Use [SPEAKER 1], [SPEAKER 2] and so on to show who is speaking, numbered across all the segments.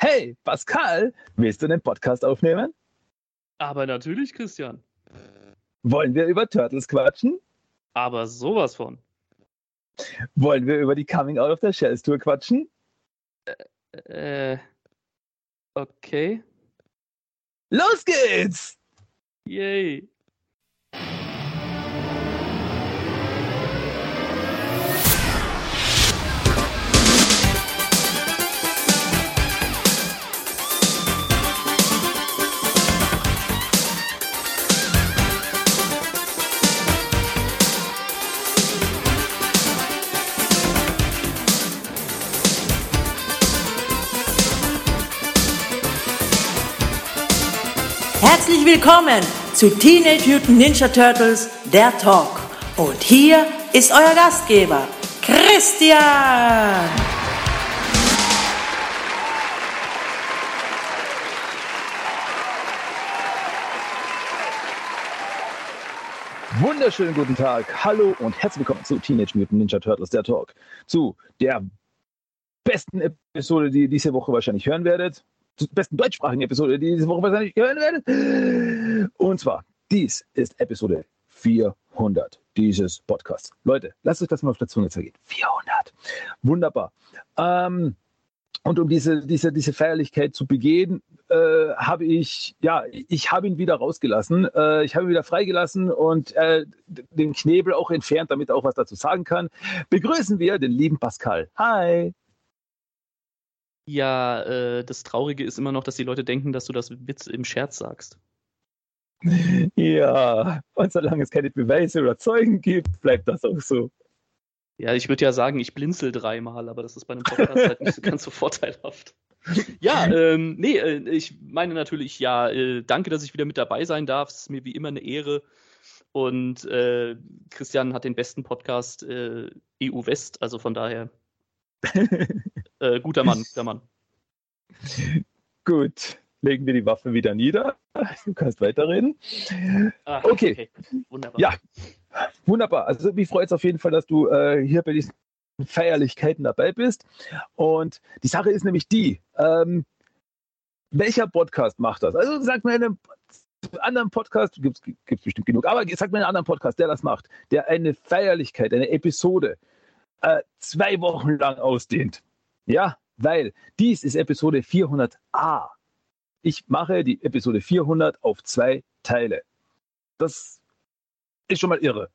[SPEAKER 1] Hey, Pascal, willst du den Podcast aufnehmen?
[SPEAKER 2] Aber natürlich, Christian.
[SPEAKER 1] Wollen wir über Turtles quatschen?
[SPEAKER 2] Aber sowas von.
[SPEAKER 1] Wollen wir über die Coming Out of the Shells Tour quatschen?
[SPEAKER 2] Äh. Okay.
[SPEAKER 1] Los geht's!
[SPEAKER 2] Yay.
[SPEAKER 3] Willkommen zu Teenage Mutant Ninja Turtles, der Talk. Und hier ist euer Gastgeber, Christian.
[SPEAKER 1] Wunderschönen guten Tag, hallo und herzlich willkommen zu Teenage Mutant Ninja Turtles, der Talk. Zu der besten Episode, die ihr diese Woche wahrscheinlich hören werdet. Besten deutschsprachigen Episode, die diese Woche wahrscheinlich hören werdet. Und zwar, dies ist Episode 400 dieses Podcasts. Leute, lasst euch das mal auf der Zunge zergehen. 400. Wunderbar. Ähm, und um diese, diese, diese Feierlichkeit zu begehen, äh, habe ich, ja, ich habe ihn wieder rausgelassen. Äh, ich habe ihn wieder freigelassen und äh, den Knebel auch entfernt, damit er auch was dazu sagen kann. Begrüßen wir den lieben Pascal. Hi.
[SPEAKER 2] Ja, äh, das Traurige ist immer noch, dass die Leute denken, dass du das Witz im Scherz sagst.
[SPEAKER 1] Ja, und solange es keine Beweise oder Zeugen gibt, bleibt das auch so.
[SPEAKER 2] Ja, ich würde ja sagen, ich blinzel dreimal, aber das ist bei einem Podcast halt nicht so ganz so vorteilhaft. Ja, ähm, nee, äh, ich meine natürlich, ja, äh, danke, dass ich wieder mit dabei sein darf. Es ist mir wie immer eine Ehre. Und äh, Christian hat den besten Podcast äh, EU West, also von daher äh, guter Mann, guter Mann.
[SPEAKER 1] Gut, legen wir die Waffe wieder nieder. Du kannst weiterreden.
[SPEAKER 2] Ah,
[SPEAKER 1] Okay.
[SPEAKER 2] Wunderbar.
[SPEAKER 1] Ja, wunderbar. Also mich freut es auf jeden Fall, dass du äh, hier bei diesen Feierlichkeiten dabei bist. Und die Sache ist nämlich die, ähm, welcher Podcast macht das? Also sag mir einen anderen Podcast, gibt es bestimmt genug, aber sag mir einen anderen Podcast, der das macht, der eine Feierlichkeit, eine Episode äh, zwei Wochen lang ausdehnt. Ja, weil dies ist Episode 400a. Ich mache die Episode 400 auf zwei Teile. Das ist schon mal irre.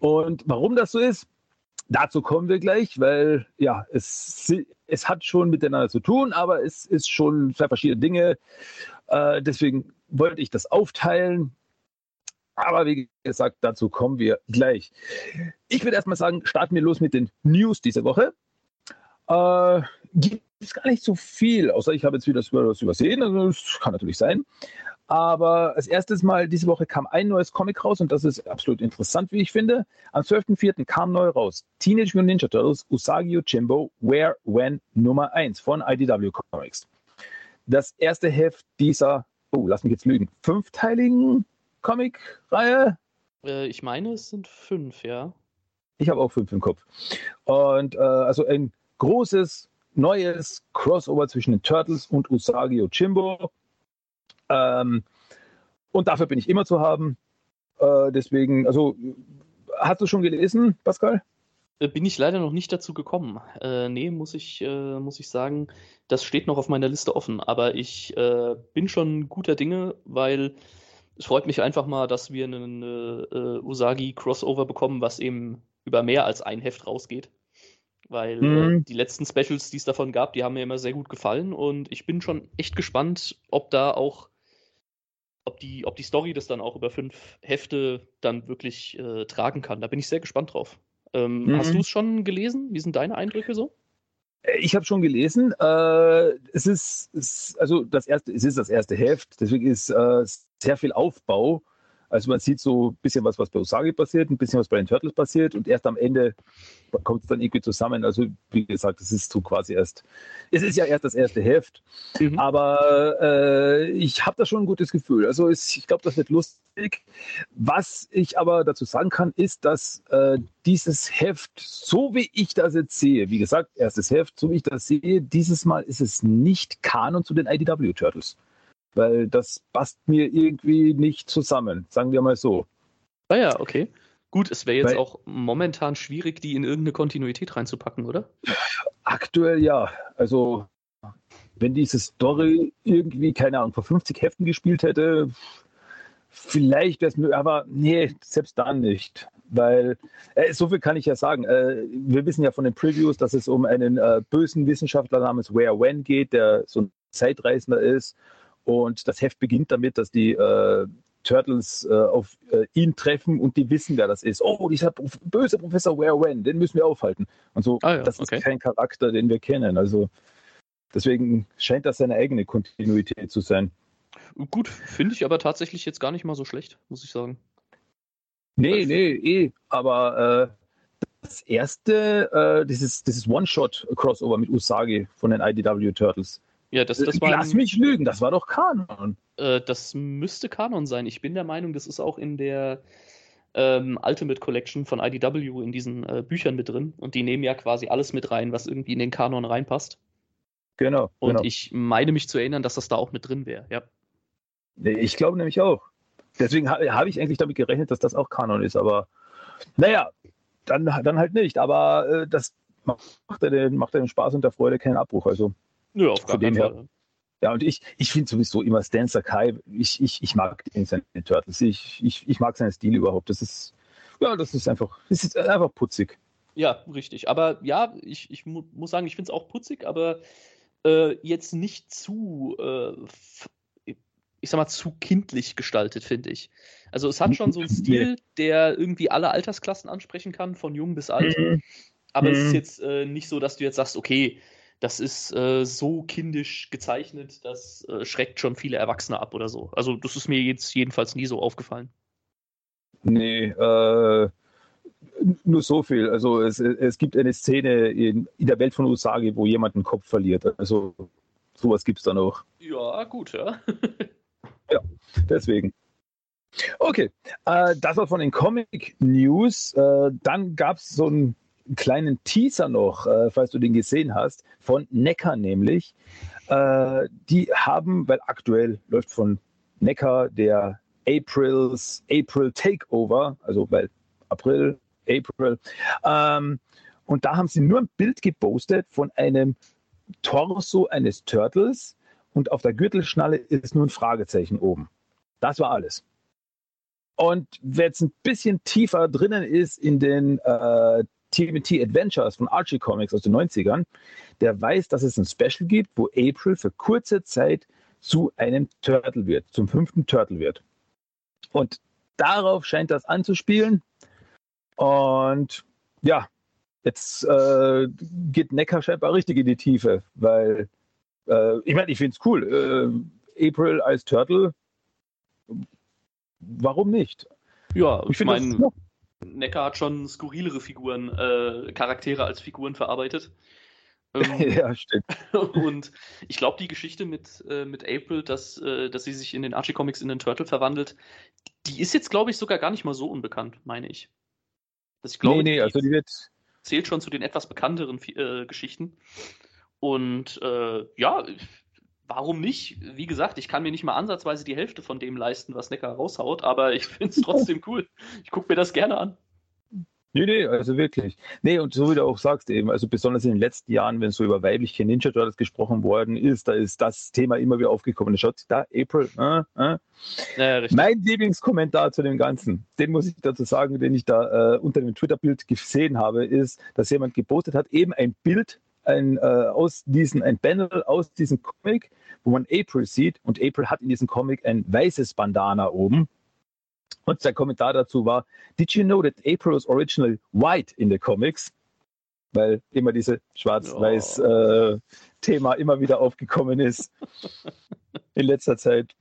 [SPEAKER 1] Und warum das so ist, dazu kommen wir gleich, weil ja, es, es hat schon miteinander zu tun, aber es ist schon zwei verschiedene Dinge. Äh, deswegen wollte ich das aufteilen. Aber wie gesagt, dazu kommen wir gleich. Ich würde erstmal sagen, starten wir los mit den News diese Woche. Äh, gibt es gar nicht so viel, außer ich habe jetzt wieder was übersehen. Also das kann natürlich sein. Aber als erstes Mal diese Woche kam ein neues Comic raus und das ist absolut interessant, wie ich finde. Am 12.04. kam neu raus Teenage Mutant Ninja Turtles Usagi Yojimbo Where When Nummer 1 von IDW Comics. Das erste Heft dieser, oh, lass mich jetzt lügen, fünfteiligen Comic-Reihe.
[SPEAKER 2] Äh, ich meine, es sind fünf, ja.
[SPEAKER 1] Ich habe auch fünf im Kopf. Und äh, also ein großes, neues Crossover zwischen den Turtles und Usagi Yojimbo. Ähm, und dafür bin ich immer zu haben. Äh, deswegen, also, hast du schon gelesen, Pascal?
[SPEAKER 2] Äh, Bin ich leider noch nicht dazu gekommen. Äh, nee, muss ich, äh, muss ich sagen, das steht noch auf meiner Liste offen. Aber ich äh, bin schon guter Dinge, weil es freut mich einfach mal, dass wir einen äh, äh, Usagi-Crossover bekommen, was eben über mehr als ein Heft rausgeht. Weil äh,
[SPEAKER 1] Mhm.
[SPEAKER 2] die letzten Specials, die es davon gab, die haben mir immer sehr gut gefallen und ich bin schon echt gespannt, ob da auch, ob die, ob die Story das dann auch über fünf Hefte dann wirklich äh, tragen kann. Da bin ich sehr gespannt drauf. Ähm,
[SPEAKER 1] Mhm.
[SPEAKER 2] Hast du es schon gelesen? Wie sind deine Eindrücke so?
[SPEAKER 1] Äh, Ich habe schon gelesen. Äh, es ist, es, also das erste, es ist das erste Heft, deswegen ist äh, sehr viel Aufbau. Also man sieht so ein bisschen was, was bei Usagi passiert, ein bisschen was bei den Turtles passiert und erst am Ende kommt es dann irgendwie zusammen. Also wie gesagt, es ist so quasi erst, es ist ja erst das erste Heft, mhm. aber äh, ich habe da schon ein gutes Gefühl. Also es, ich glaube, das wird lustig. Was ich aber dazu sagen kann, ist, dass äh, dieses Heft, so wie ich das jetzt sehe, wie gesagt, erstes Heft, so wie ich das sehe, dieses Mal ist es nicht Kanon zu den IDW Turtles. Weil das passt mir irgendwie nicht zusammen, sagen wir mal so.
[SPEAKER 2] Ah ja, okay. Gut, es wäre jetzt Weil, auch momentan schwierig, die in irgendeine Kontinuität reinzupacken, oder?
[SPEAKER 1] Aktuell ja. Also, wenn diese Story irgendwie, keine Ahnung, vor 50 Heften gespielt hätte, vielleicht wäre es mir, aber nee, selbst dann nicht. Weil, äh, so viel kann ich ja sagen. Äh, wir wissen ja von den Previews, dass es um einen äh, bösen Wissenschaftler namens Where When geht, der so ein Zeitreisender ist. Und das Heft beginnt damit, dass die äh, Turtles äh, auf äh, ihn treffen und die wissen, wer das ist. Oh, dieser böse Professor Where When, den müssen wir aufhalten. Und so, ah, ja, das okay. ist kein Charakter, den wir kennen. Also deswegen scheint das seine eigene Kontinuität zu sein.
[SPEAKER 2] Gut, finde ich aber tatsächlich jetzt gar nicht mal so schlecht, muss ich sagen.
[SPEAKER 1] Nee, nee, eh. Aber äh, das erste, äh, dieses, dieses One-Shot-Crossover mit Usagi von den IDW Turtles.
[SPEAKER 2] Ja, das, das war.
[SPEAKER 1] Lass mich lügen, das war doch Kanon.
[SPEAKER 2] Äh, das müsste Kanon sein. Ich bin der Meinung, das ist auch in der ähm, Ultimate Collection von IDW in diesen äh, Büchern mit drin. Und die nehmen ja quasi alles mit rein, was irgendwie in den Kanon reinpasst.
[SPEAKER 1] Genau.
[SPEAKER 2] Und
[SPEAKER 1] genau.
[SPEAKER 2] ich meine mich zu erinnern, dass das da auch mit drin wäre, ja.
[SPEAKER 1] Ich glaube nämlich auch. Deswegen habe hab ich eigentlich damit gerechnet, dass das auch Kanon ist, aber naja, dann, dann halt nicht. Aber äh, das macht ja den, macht den Spaß und der Freude keinen Abbruch. Also
[SPEAKER 2] ja, auf von dem her.
[SPEAKER 1] Ja, und ich, ich finde sowieso immer Stan Sakai, ich, ich, ich mag den seine Turtles. Ich, ich, ich mag seinen Stil überhaupt. Das ist, ja, das ist einfach, das ist einfach putzig.
[SPEAKER 2] Ja, richtig. Aber ja, ich, ich mu muss sagen, ich finde es auch putzig, aber äh, jetzt nicht zu, äh, ich sag mal, zu kindlich gestaltet, finde ich. Also es hat schon so einen Stil, der irgendwie alle Altersklassen ansprechen kann, von jung bis alt. Mhm. Aber mhm. es ist mhm. jetzt äh, nicht so, dass du jetzt sagst, okay, das ist äh, so kindisch gezeichnet, das äh, schreckt schon viele Erwachsene ab oder so. Also das ist mir jetzt jedenfalls nie so aufgefallen.
[SPEAKER 1] Nee, äh, nur so viel. Also es, es gibt eine Szene in, in der Welt von Usagi, wo jemand einen Kopf verliert. Also sowas gibt es dann auch.
[SPEAKER 2] Ja, gut, ja.
[SPEAKER 1] ja, deswegen. Okay, äh, das war von den Comic News. Äh, dann gab es so ein kleinen Teaser noch, äh, falls du den gesehen hast, von Neckar nämlich. Äh, die haben, weil aktuell läuft von Neckar der Aprils April Takeover, also weil April, April. Ähm, und da haben sie nur ein Bild gepostet von einem Torso eines Turtles und auf der Gürtelschnalle ist nur ein Fragezeichen oben. Das war alles. Und wer jetzt ein bisschen tiefer drinnen ist in den äh, TMT Adventures von Archie Comics aus den 90ern, der weiß, dass es ein Special gibt, wo April für kurze Zeit zu einem Turtle wird, zum fünften Turtle wird. Und darauf scheint das anzuspielen. Und ja, jetzt äh, geht Neckar scheinbar richtig in die Tiefe, weil äh, ich meine, ich finde es cool. Äh, April als Turtle, warum nicht?
[SPEAKER 2] Ja, ich, ich meine, Necker hat schon skurrilere Figuren, äh, Charaktere als Figuren verarbeitet.
[SPEAKER 1] Ähm, ja, stimmt.
[SPEAKER 2] Und ich glaube, die Geschichte mit, äh, mit April, dass, äh, dass sie sich in den Archie Comics in den Turtle verwandelt, die ist jetzt, glaube ich, sogar gar nicht mal so unbekannt, meine ich.
[SPEAKER 1] Das, ich glaube, nee, nee, also die wird...
[SPEAKER 2] zählt schon zu den etwas bekannteren äh, Geschichten. Und äh, ja, warum nicht? Wie gesagt, ich kann mir nicht mal ansatzweise die Hälfte von dem leisten, was Neckar raushaut, aber ich finde es trotzdem cool. Ich gucke mir das gerne an.
[SPEAKER 1] Nee, nee, also wirklich. Nee, und so wie du auch sagst eben, also besonders in den letzten Jahren, wenn so über weibliche Ninja Turtles gesprochen worden ist, da ist das Thema immer wieder aufgekommen. Schaut da, April, äh, äh. Ja, mein Lieblingskommentar zu dem Ganzen, den muss ich dazu sagen, den ich da äh, unter dem Twitter-Bild gesehen habe, ist, dass jemand gepostet hat, eben ein Bild ein, äh, aus diesen, ein Panel aus diesem Comic, wo man April sieht und April hat in diesem Comic ein weißes Bandana oben. Und sein Kommentar dazu war, Did you know that April was originally white in the comics? Weil immer diese Schwarz-Weiß-Thema äh, immer wieder aufgekommen ist in letzter Zeit.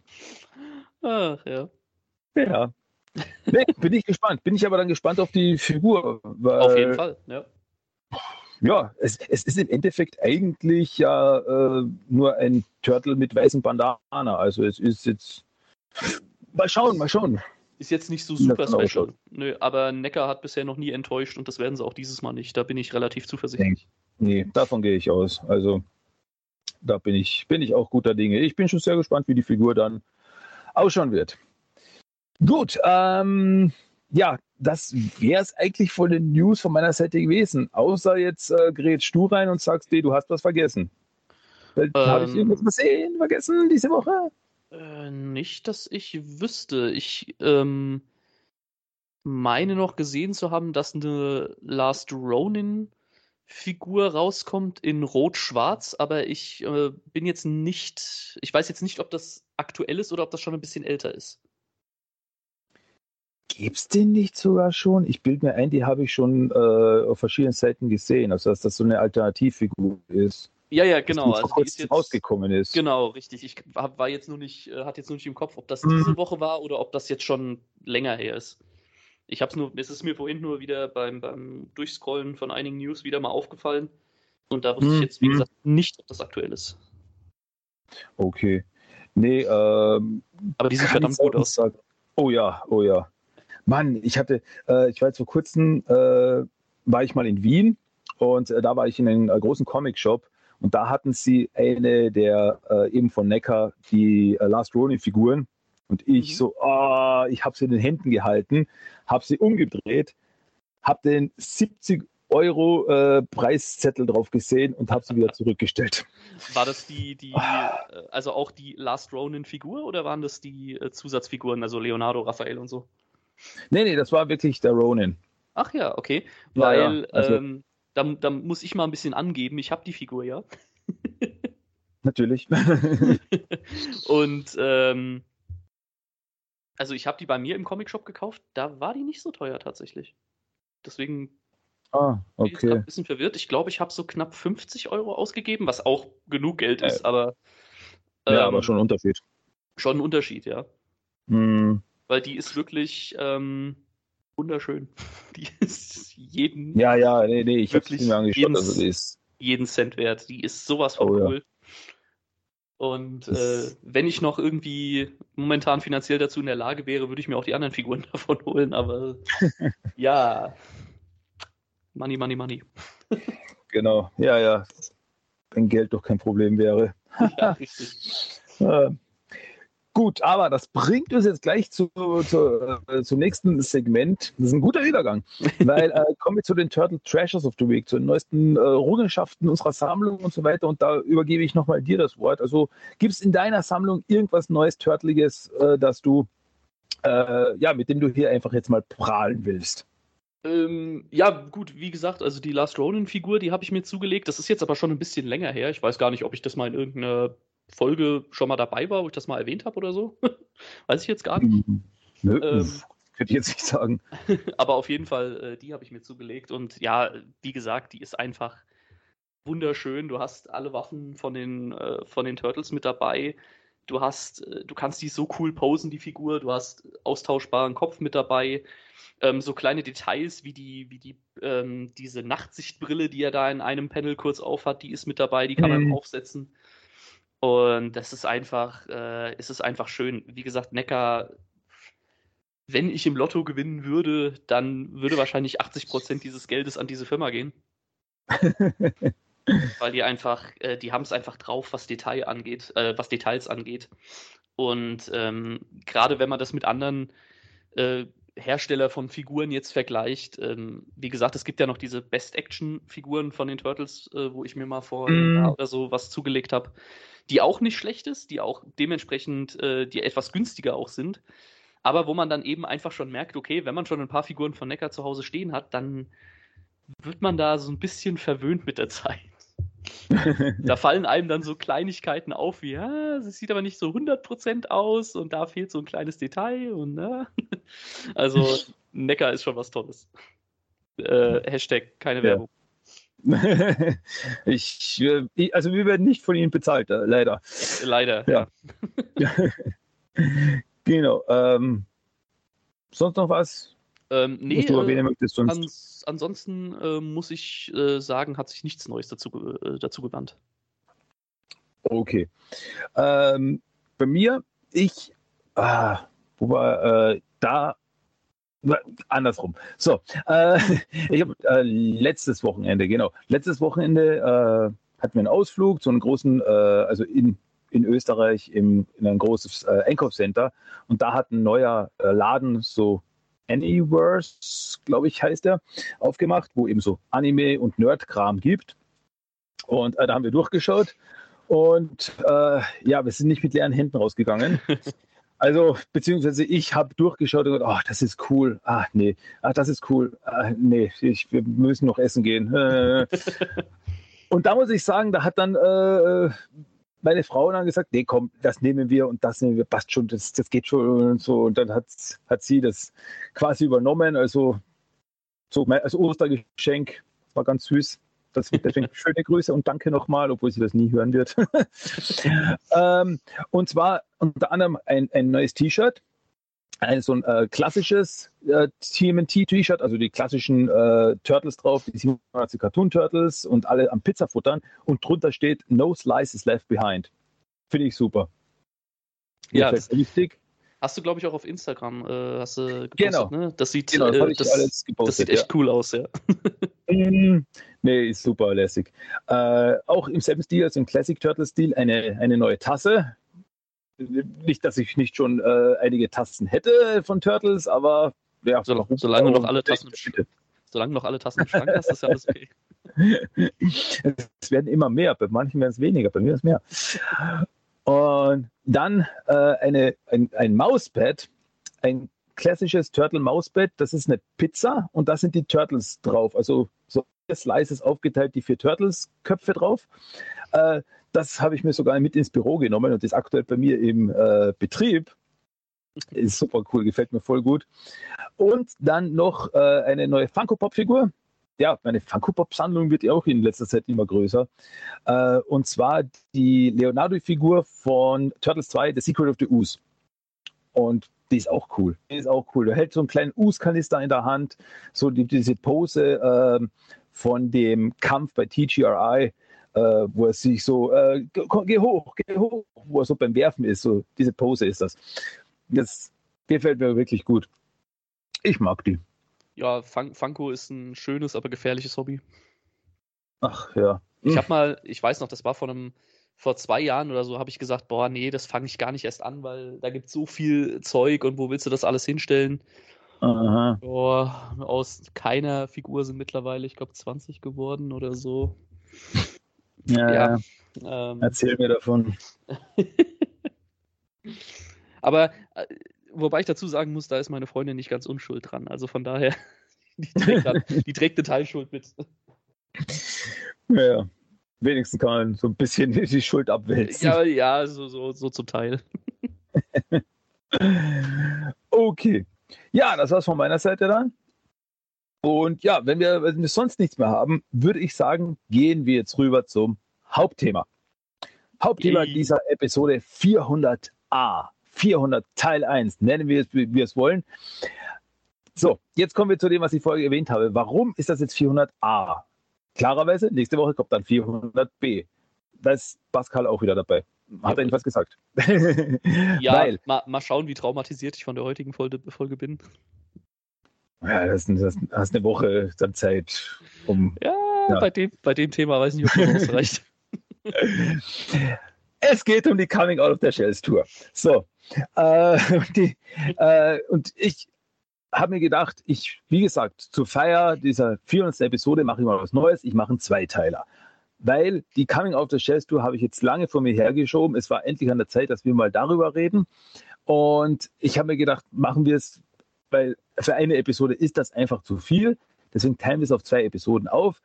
[SPEAKER 2] Ach ja.
[SPEAKER 1] Ja. Nee, bin ich gespannt. Bin ich aber dann gespannt auf die Figur.
[SPEAKER 2] Auf jeden Fall, ja.
[SPEAKER 1] Ja, es, es ist im Endeffekt eigentlich ja äh, nur ein Turtle mit weißem Bandana. Also es ist jetzt. Mal schauen, mal schauen.
[SPEAKER 2] Ist jetzt nicht so super special. Nö, aber Neckar hat bisher noch nie enttäuscht und das werden sie auch dieses Mal nicht. Da bin ich relativ zuversichtlich.
[SPEAKER 1] Nee, davon gehe ich aus. Also da bin ich, bin ich auch guter Dinge. Ich bin schon sehr gespannt, wie die Figur dann ausschauen wird. Gut, ähm, ja, das wäre es eigentlich von den News von meiner Seite gewesen. Außer jetzt äh, gerätst du rein und sagst, nee, du hast was vergessen. Weil, Habe ich
[SPEAKER 2] Ähm.
[SPEAKER 1] irgendwas gesehen, vergessen diese Woche?
[SPEAKER 2] Äh, nicht, dass ich wüsste. Ich ähm, meine noch gesehen zu haben, dass eine Last Ronin-Figur rauskommt in Rot-Schwarz, aber ich äh, bin jetzt nicht. Ich weiß jetzt nicht, ob das aktuell ist oder ob das schon ein bisschen älter ist.
[SPEAKER 1] Gibt's den nicht sogar schon? Ich bilde mir ein, die habe ich schon äh, auf verschiedenen Seiten gesehen. Also dass das so eine Alternativfigur ist.
[SPEAKER 2] Ja, ja, genau. Also die ist jetzt,
[SPEAKER 1] rausgekommen ist.
[SPEAKER 2] Genau, richtig. Ich hab, war jetzt nur nicht, äh, hatte jetzt nur nicht im Kopf, ob das
[SPEAKER 1] Mhm.
[SPEAKER 2] diese Woche war oder ob das jetzt schon länger her ist. Ich hab's nur, es ist mir vorhin nur wieder beim, beim Durchscrollen von einigen News wieder mal aufgefallen. Und da wusste ich
[SPEAKER 1] Mhm.
[SPEAKER 2] jetzt, wie gesagt, nicht, ob das aktuell ist.
[SPEAKER 1] Okay. Nee, ähm,
[SPEAKER 2] Aber die sieht verdammt
[SPEAKER 1] ich
[SPEAKER 2] gut aus.
[SPEAKER 1] sagen. Oh ja, oh ja. Mann, ich hatte, äh, ich war jetzt vor kurzem, äh, war ich mal in Wien und äh, da war ich in einem äh, großen Comic-Shop und da hatten sie eine der äh, eben von Neckar, die äh, Last Ronin-Figuren und ich
[SPEAKER 2] Mhm.
[SPEAKER 1] so, ah, ich habe sie in den Händen gehalten, habe sie umgedreht, habe den 70 Euro äh, Preiszettel drauf gesehen und habe sie wieder zurückgestellt.
[SPEAKER 2] War das die, die,
[SPEAKER 1] Ah.
[SPEAKER 2] also auch die Last Ronin-Figur oder waren das die äh, Zusatzfiguren, also Leonardo, Raphael und so?
[SPEAKER 1] Nee, nee, das war wirklich der Ronin.
[SPEAKER 2] Ach ja, okay.
[SPEAKER 1] Ja,
[SPEAKER 2] Weil
[SPEAKER 1] ja, also-
[SPEAKER 2] ähm, da, da muss ich mal ein bisschen angeben. Ich habe die Figur ja.
[SPEAKER 1] Natürlich.
[SPEAKER 2] Und ähm, also ich habe die bei mir im Comicshop gekauft, da war die nicht so teuer tatsächlich. Deswegen
[SPEAKER 1] ah,
[SPEAKER 2] bin ich
[SPEAKER 1] okay.
[SPEAKER 2] ein bisschen verwirrt. Ich glaube, ich habe so knapp 50 Euro ausgegeben, was auch genug Geld ist,
[SPEAKER 1] Äh,
[SPEAKER 2] aber,
[SPEAKER 1] Ja,
[SPEAKER 2] ähm,
[SPEAKER 1] aber schon ein Unterschied.
[SPEAKER 2] schon ein Unterschied, ja.
[SPEAKER 1] Hm,
[SPEAKER 2] Weil die ist wirklich ähm, wunderschön. Die ist jeden,
[SPEAKER 1] Ja, ja, nee, nee, ich
[SPEAKER 2] Wirklich
[SPEAKER 1] sie mir angeschaut.
[SPEAKER 2] ins-
[SPEAKER 1] Also die ist,
[SPEAKER 2] jeden Cent wert. Die ist sowas von
[SPEAKER 1] Oh ja.
[SPEAKER 2] cool. Und äh, wenn ich noch irgendwie momentan finanziell dazu in der Lage wäre, würde ich mir auch die anderen Figuren davon holen, aber ja. Money, money, money.
[SPEAKER 1] genau, ja, ja. Wenn Geld doch kein Problem wäre.
[SPEAKER 2] Ja, richtig.
[SPEAKER 1] Gut, aber das bringt uns jetzt gleich zu, zu, äh, zum nächsten Segment. Das ist ein guter Übergang, weil äh, kommen wir zu den Turtle Treasures of the Week, zu den neuesten äh, Errungenschaften unserer Sammlung und so weiter. Und da übergebe ich nochmal dir das Wort. Also gibt es in deiner Sammlung irgendwas Neues, Turtliges, äh, das du, äh, ja, mit dem du hier einfach jetzt mal prahlen willst?
[SPEAKER 2] Ähm, ja, gut, wie gesagt, also die Last Ronin-Figur, die habe ich mir zugelegt. Das ist jetzt aber schon ein bisschen länger her. Ich weiß gar nicht, ob ich das mal in irgendeiner Folge schon mal dabei war, wo ich das mal erwähnt habe oder so. weiß ich jetzt gar nicht.
[SPEAKER 1] Nö,
[SPEAKER 2] Ähm,
[SPEAKER 1] könnte ich jetzt nicht sagen.
[SPEAKER 2] Aber auf jeden Fall, äh, die habe ich mir zugelegt. Und ja, wie gesagt, die ist einfach wunderschön. Du hast alle Waffen von den, äh, von den Turtles mit dabei. Du hast, äh, du kannst die so cool posen, die Figur. Du hast austauschbaren Kopf mit dabei. Ähm, so kleine Details wie die, wie die, ähm, diese Nachtsichtbrille, die er da in einem Panel kurz aufhat, die ist mit dabei, die kann man
[SPEAKER 1] Mhm.
[SPEAKER 2] aufsetzen. Und das ist einfach, äh, es ist einfach schön. Wie gesagt, Neckar, wenn ich im Lotto gewinnen würde, dann würde wahrscheinlich 80% dieses Geldes an diese Firma gehen. Weil die einfach, äh, die haben es einfach drauf, was Detail angeht, äh, was Details angeht. Und ähm, gerade wenn man das mit anderen äh, Hersteller von Figuren jetzt vergleicht, ähm, wie gesagt, es gibt ja noch diese Best-Action-Figuren von den Turtles, äh, wo ich mir mal vor
[SPEAKER 1] Mm.
[SPEAKER 2] Oder so was zugelegt habe, die auch nicht schlecht ist, die auch dementsprechend, äh, die etwas günstiger auch sind, aber wo man dann eben einfach schon merkt, okay, wenn man schon ein paar Figuren von Neckar zu Hause stehen hat, dann wird man da so ein bisschen verwöhnt mit der Zeit. Da fallen einem dann so Kleinigkeiten auf, wie, ja, es sieht aber nicht so 100% aus und da fehlt so ein kleines Detail und, ne? Also, Neckar ist schon was Tolles. Äh, Hashtag keine
[SPEAKER 1] Ja.
[SPEAKER 2] Werbung.
[SPEAKER 1] ich, äh, also wir werden nicht von Ihnen bezahlt, äh, leider.
[SPEAKER 2] Leider.
[SPEAKER 1] Ja. Genau. Ähm, sonst noch was?
[SPEAKER 2] Ähm, nee,
[SPEAKER 1] was du
[SPEAKER 2] äh,
[SPEAKER 1] erwähnen möchtest? Sonst?
[SPEAKER 2] ans, ansonsten äh, muss ich äh, sagen, hat sich nichts Neues dazu, äh, dazu gewandt.
[SPEAKER 1] Okay. Ähm, bei mir, ich, ah, wo war äh, da? Andersrum. So, äh, ich habe äh, letztes Wochenende, genau, letztes Wochenende äh, hatten wir einen Ausflug zu einem großen, äh, also in, in Österreich im, in ein großes äh, Einkaufscenter und da hat ein neuer äh, Laden so Anyverse, glaube ich, heißt er, aufgemacht, wo eben so Anime und Nerd-Kram gibt. Und da haben wir durchgeschaut und ja, wir sind nicht mit leeren Händen rausgegangen. Also, beziehungsweise ich habe durchgeschaut und gedacht, oh, das ist cool. Ah, nee, ah, das ist cool. Ah, nee, ich, wir müssen noch essen gehen. Äh. und da muss ich sagen, da hat dann äh, meine Frau dann gesagt, nee, komm, das nehmen wir und das nehmen wir, passt schon, das, das geht schon und so. Und dann hat, hat sie das quasi übernommen, also so mein- als Ostergeschenk, war ganz süß. Das, deswegen schöne Grüße und danke nochmal, obwohl sie das nie hören wird. ähm, und zwar unter anderem ein, ein neues T-Shirt, ein so ein äh, klassisches äh, TMNT-T-Shirt, also die klassischen äh, Turtles drauf, die 87 Cartoon Turtles und alle am Pizza futtern und drunter steht No Slices Left Behind. Finde ich super.
[SPEAKER 2] Ja, das-
[SPEAKER 1] fällt wichtig.
[SPEAKER 2] Hast du, glaube ich, auch auf Instagram äh, hast du gepostet,
[SPEAKER 1] Genau.
[SPEAKER 2] ne? Das sieht,
[SPEAKER 1] Genau, das
[SPEAKER 2] äh, das,
[SPEAKER 1] alles
[SPEAKER 2] das
[SPEAKER 1] gepostet.
[SPEAKER 2] sieht echt cool aus, ja.
[SPEAKER 1] Mm, Nee, ist super lässig. Äh, auch im selben Stil, also im Classic Turtle-Stil, eine, eine neue Tasse. Nicht, dass ich nicht schon äh, einige Tassen hätte von Turtles, aber ja, warum-
[SPEAKER 2] solange noch alle Tassen
[SPEAKER 1] bitte?
[SPEAKER 2] Solange noch alle Tassen im Schrank hast, ist ja alles okay.
[SPEAKER 1] Es werden immer mehr, bei manchen werden es weniger, bei mir ist es mehr. Und dann äh, eine, ein, ein Mauspad, ein klassisches Turtle-Mauspad, das ist eine Pizza und da sind die Turtles drauf. Also so Slices aufgeteilt, die vier Turtles-Köpfe drauf. Äh, das habe ich mir sogar mit ins Büro genommen und ist aktuell bei mir im äh, Betrieb. Ist super cool, gefällt mir voll gut. Und dann noch äh, eine neue Funko-Pop-Figur. Ja, meine Funko-Pop-Sammlung wird ja auch in letzter Zeit immer größer. Äh, und zwar die Leonardo-Figur von Turtles 2, The Secret of the Ooze. Und die ist auch cool. Die ist auch cool. Der hält so einen kleinen Ooze-Kanister in der Hand. So die, diese Pose ähm, von dem Kampf bei TGRI, äh, wo er sich so, äh, geh, geh hoch, geh hoch, wo er so beim Werfen ist. So diese Pose ist das. Das gefällt mir wirklich gut. Ich mag die.
[SPEAKER 2] Ja, Fun Funko ist ein schönes, aber gefährliches Hobby.
[SPEAKER 1] Ach ja.
[SPEAKER 2] Ich habe mal, ich weiß noch, das war vor einem, vor zwei Jahren oder so, habe ich gesagt, boah, nee, das fange ich gar nicht erst an, weil da gibt es so viel Zeug und wo willst du das alles hinstellen?
[SPEAKER 1] Aha.
[SPEAKER 2] Boah, aus keiner Figur sind mittlerweile, ich glaube, 20 geworden oder so.
[SPEAKER 1] Ja,
[SPEAKER 2] Ja.
[SPEAKER 1] ja.
[SPEAKER 2] Ähm,
[SPEAKER 1] Erzähl mir davon.
[SPEAKER 2] aber äh, wobei ich dazu sagen muss, da ist meine Freundin nicht ganz unschuld dran. Also von daher, die trägt, dann, die trägt eine Teilschuld mit.
[SPEAKER 1] Ja, ja. Wenigstens kann man so ein bisschen die Schuld abwälzen.
[SPEAKER 2] Ja, ja, so, so, so zum Teil.
[SPEAKER 1] Okay. Ja, das war's von meiner Seite dann. Und ja, wenn wir, wenn wir sonst nichts mehr haben, würde ich sagen, gehen wir jetzt rüber zum Hauptthema. Hauptthema dieser Episode 400a. 400 Teil 1, nennen wir es, wie wir es wollen. So, jetzt kommen wir zu dem, was ich vorher erwähnt habe. Warum ist das jetzt 400a? Klarerweise, nächste Woche kommt dann 400b. Da ist Pascal auch wieder dabei. Hat er etwas gesagt?
[SPEAKER 2] Ja,
[SPEAKER 1] Weil,
[SPEAKER 2] mal, mal schauen, wie traumatisiert ich von der heutigen Folge, Folge bin.
[SPEAKER 1] ja, das, hast eine Woche dann Zeit, um
[SPEAKER 2] Ja,
[SPEAKER 1] Ja.
[SPEAKER 2] Bei, dem, bei dem Thema weiß ich nicht, ob das ausreicht.
[SPEAKER 1] Es geht um die Coming Out of the Shells Tour. So, äh, und, die, äh, und ich habe mir gedacht, ich, wie gesagt, zur Feier dieser 400. Episode mache ich mal was Neues. Ich mache einen Zweiteiler. Weil die Coming Out of the Shells Tour habe ich jetzt lange vor mir hergeschoben. Es war endlich an der Zeit, dass wir mal darüber reden. Und ich habe mir gedacht, machen wir es, weil für eine Episode ist das einfach zu viel. Deswegen teilen wir es auf zwei Episoden auf.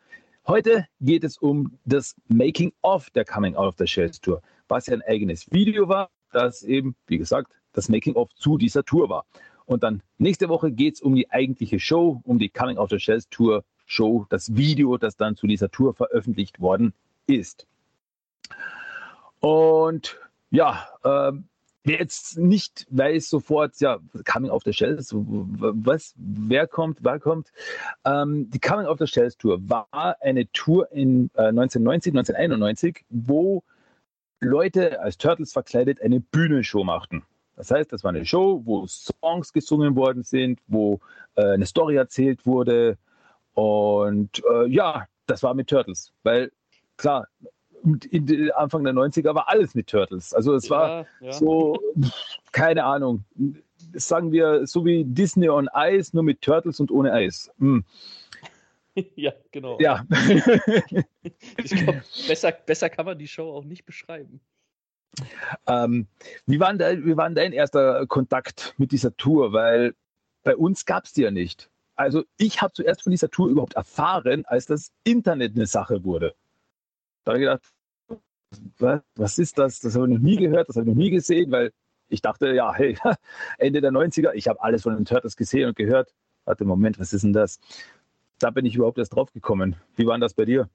[SPEAKER 1] Heute geht es um das Making of der Coming Out of the Shells Tour, was ja ein eigenes Video war, das eben, wie gesagt, das Making of zu dieser Tour war. Und dann nächste Woche geht es um die eigentliche Show, um die Coming of the Shells Tour Show, das Video, das dann zu dieser Tour veröffentlicht worden ist. Und ja, ähm, wer jetzt nicht weiß sofort, ja, Coming of the Shells, was, wer kommt, wer kommt. Ähm, die Coming of the Shells Tour war eine Tour in äh, 1990, 1991, wo Leute als Turtles verkleidet eine Bühnenshow machten. Das heißt, das war eine Show, wo Songs gesungen worden sind, wo äh, eine Story erzählt wurde. Und äh, ja, das war mit Turtles. Weil klar, in, Anfang der 90er war alles mit Turtles. Also es ja, war ja. so, keine Ahnung, sagen wir so wie Disney on Ice, nur mit Turtles und ohne Eis. Hm.
[SPEAKER 2] Ja, genau.
[SPEAKER 1] Ja.
[SPEAKER 2] ich glaube, besser, besser kann man die Show auch nicht beschreiben.
[SPEAKER 1] Ähm, wie, war dein, wie war dein erster Kontakt mit dieser Tour? Weil bei uns gab es die ja nicht. Also ich habe zuerst von dieser Tour überhaupt erfahren, als das Internet eine Sache wurde. Da habe ich gedacht, was, was ist das? Das habe ich noch nie gehört, das habe ich noch nie gesehen, weil ich dachte, ja, hey, Ende der 90er, ich habe alles von den Turtles gesehen und gehört. Warte, Moment, was ist denn das? Da bin ich überhaupt erst drauf gekommen. Wie war das bei dir?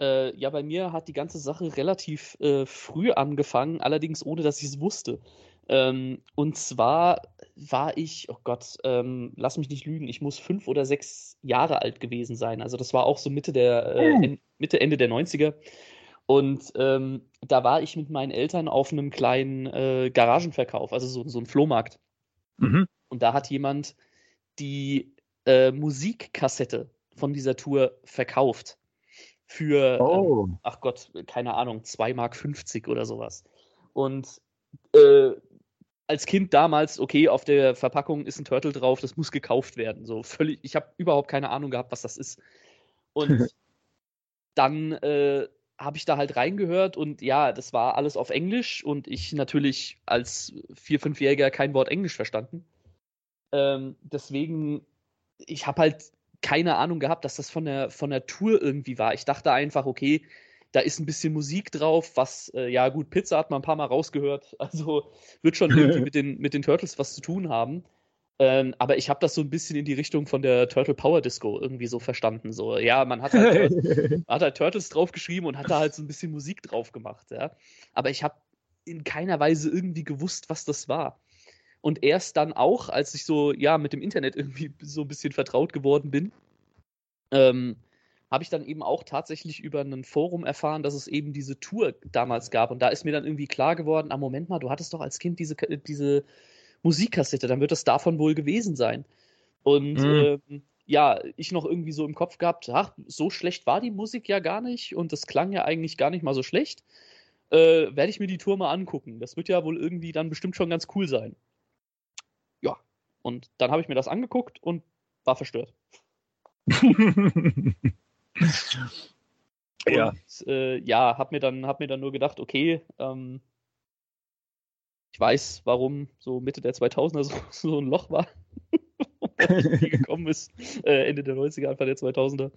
[SPEAKER 2] Äh, ja, bei mir hat die ganze Sache relativ äh, früh angefangen, allerdings ohne, dass ich es wusste. Ähm, und zwar war ich, oh Gott, ähm, lass mich nicht lügen, ich muss fünf oder sechs Jahre alt gewesen sein. Also das war auch so Mitte der, äh, oh. Mitte, Ende der 90er. Und ähm, da war ich mit meinen Eltern auf einem kleinen äh, Garagenverkauf, also so, so ein Flohmarkt. Mhm. Und da hat jemand die äh, Musikkassette von dieser Tour verkauft. Für, ähm, oh. ähm, ach Gott, keine Ahnung, 2,50 Mark oder sowas. Und äh, als Kind damals, okay, auf der Verpackung ist ein Turtle drauf, das muss gekauft werden. So völlig, ich habe überhaupt keine Ahnung gehabt, was das ist. Und dann äh, habe ich da halt reingehört und ja, das war alles auf Englisch und ich natürlich als vier, fünfjähriger kein Wort Englisch verstanden. Ähm, deswegen, ich habe halt keine Ahnung gehabt, dass das von der, von der Tour irgendwie war. Ich dachte einfach, okay, da ist ein bisschen Musik drauf, was, äh, ja gut, Pizza hat man ein paar Mal rausgehört, also wird schon irgendwie mit den, mit den Turtles was zu tun haben. Ähm, aber ich habe das so ein bisschen in die Richtung von der Turtle Power Disco irgendwie so verstanden. So, ja, man hat halt, hat halt Turtles draufgeschrieben und hat da halt so ein bisschen Musik drauf gemacht, ja. Aber ich habe in keiner Weise irgendwie gewusst, was das war. Und erst dann auch, als ich so, ja, mit dem Internet irgendwie so ein bisschen vertraut geworden bin, ähm, habe ich dann eben auch tatsächlich über ein Forum erfahren, dass es eben diese Tour damals gab. Und da ist mir dann irgendwie klar geworden, ah, Moment mal, du hattest doch als Kind diese, diese Musikkassette, dann wird das davon wohl gewesen sein. Und mhm. ähm, ja, ich noch irgendwie so im Kopf gehabt, ach, so schlecht war die Musik ja gar nicht und das klang ja eigentlich gar nicht mal so schlecht. Äh, Werde ich mir die Tour mal angucken. Das wird ja wohl irgendwie dann bestimmt schon ganz cool sein. Und dann habe ich mir das angeguckt und war verstört. ja. Und, äh, ja, hab mir dann, hab mir dann nur gedacht, okay, ähm, ich weiß, warum so Mitte der 2000er so, so ein Loch war, gekommen ist, äh, Ende der 90er, Anfang der 2000er.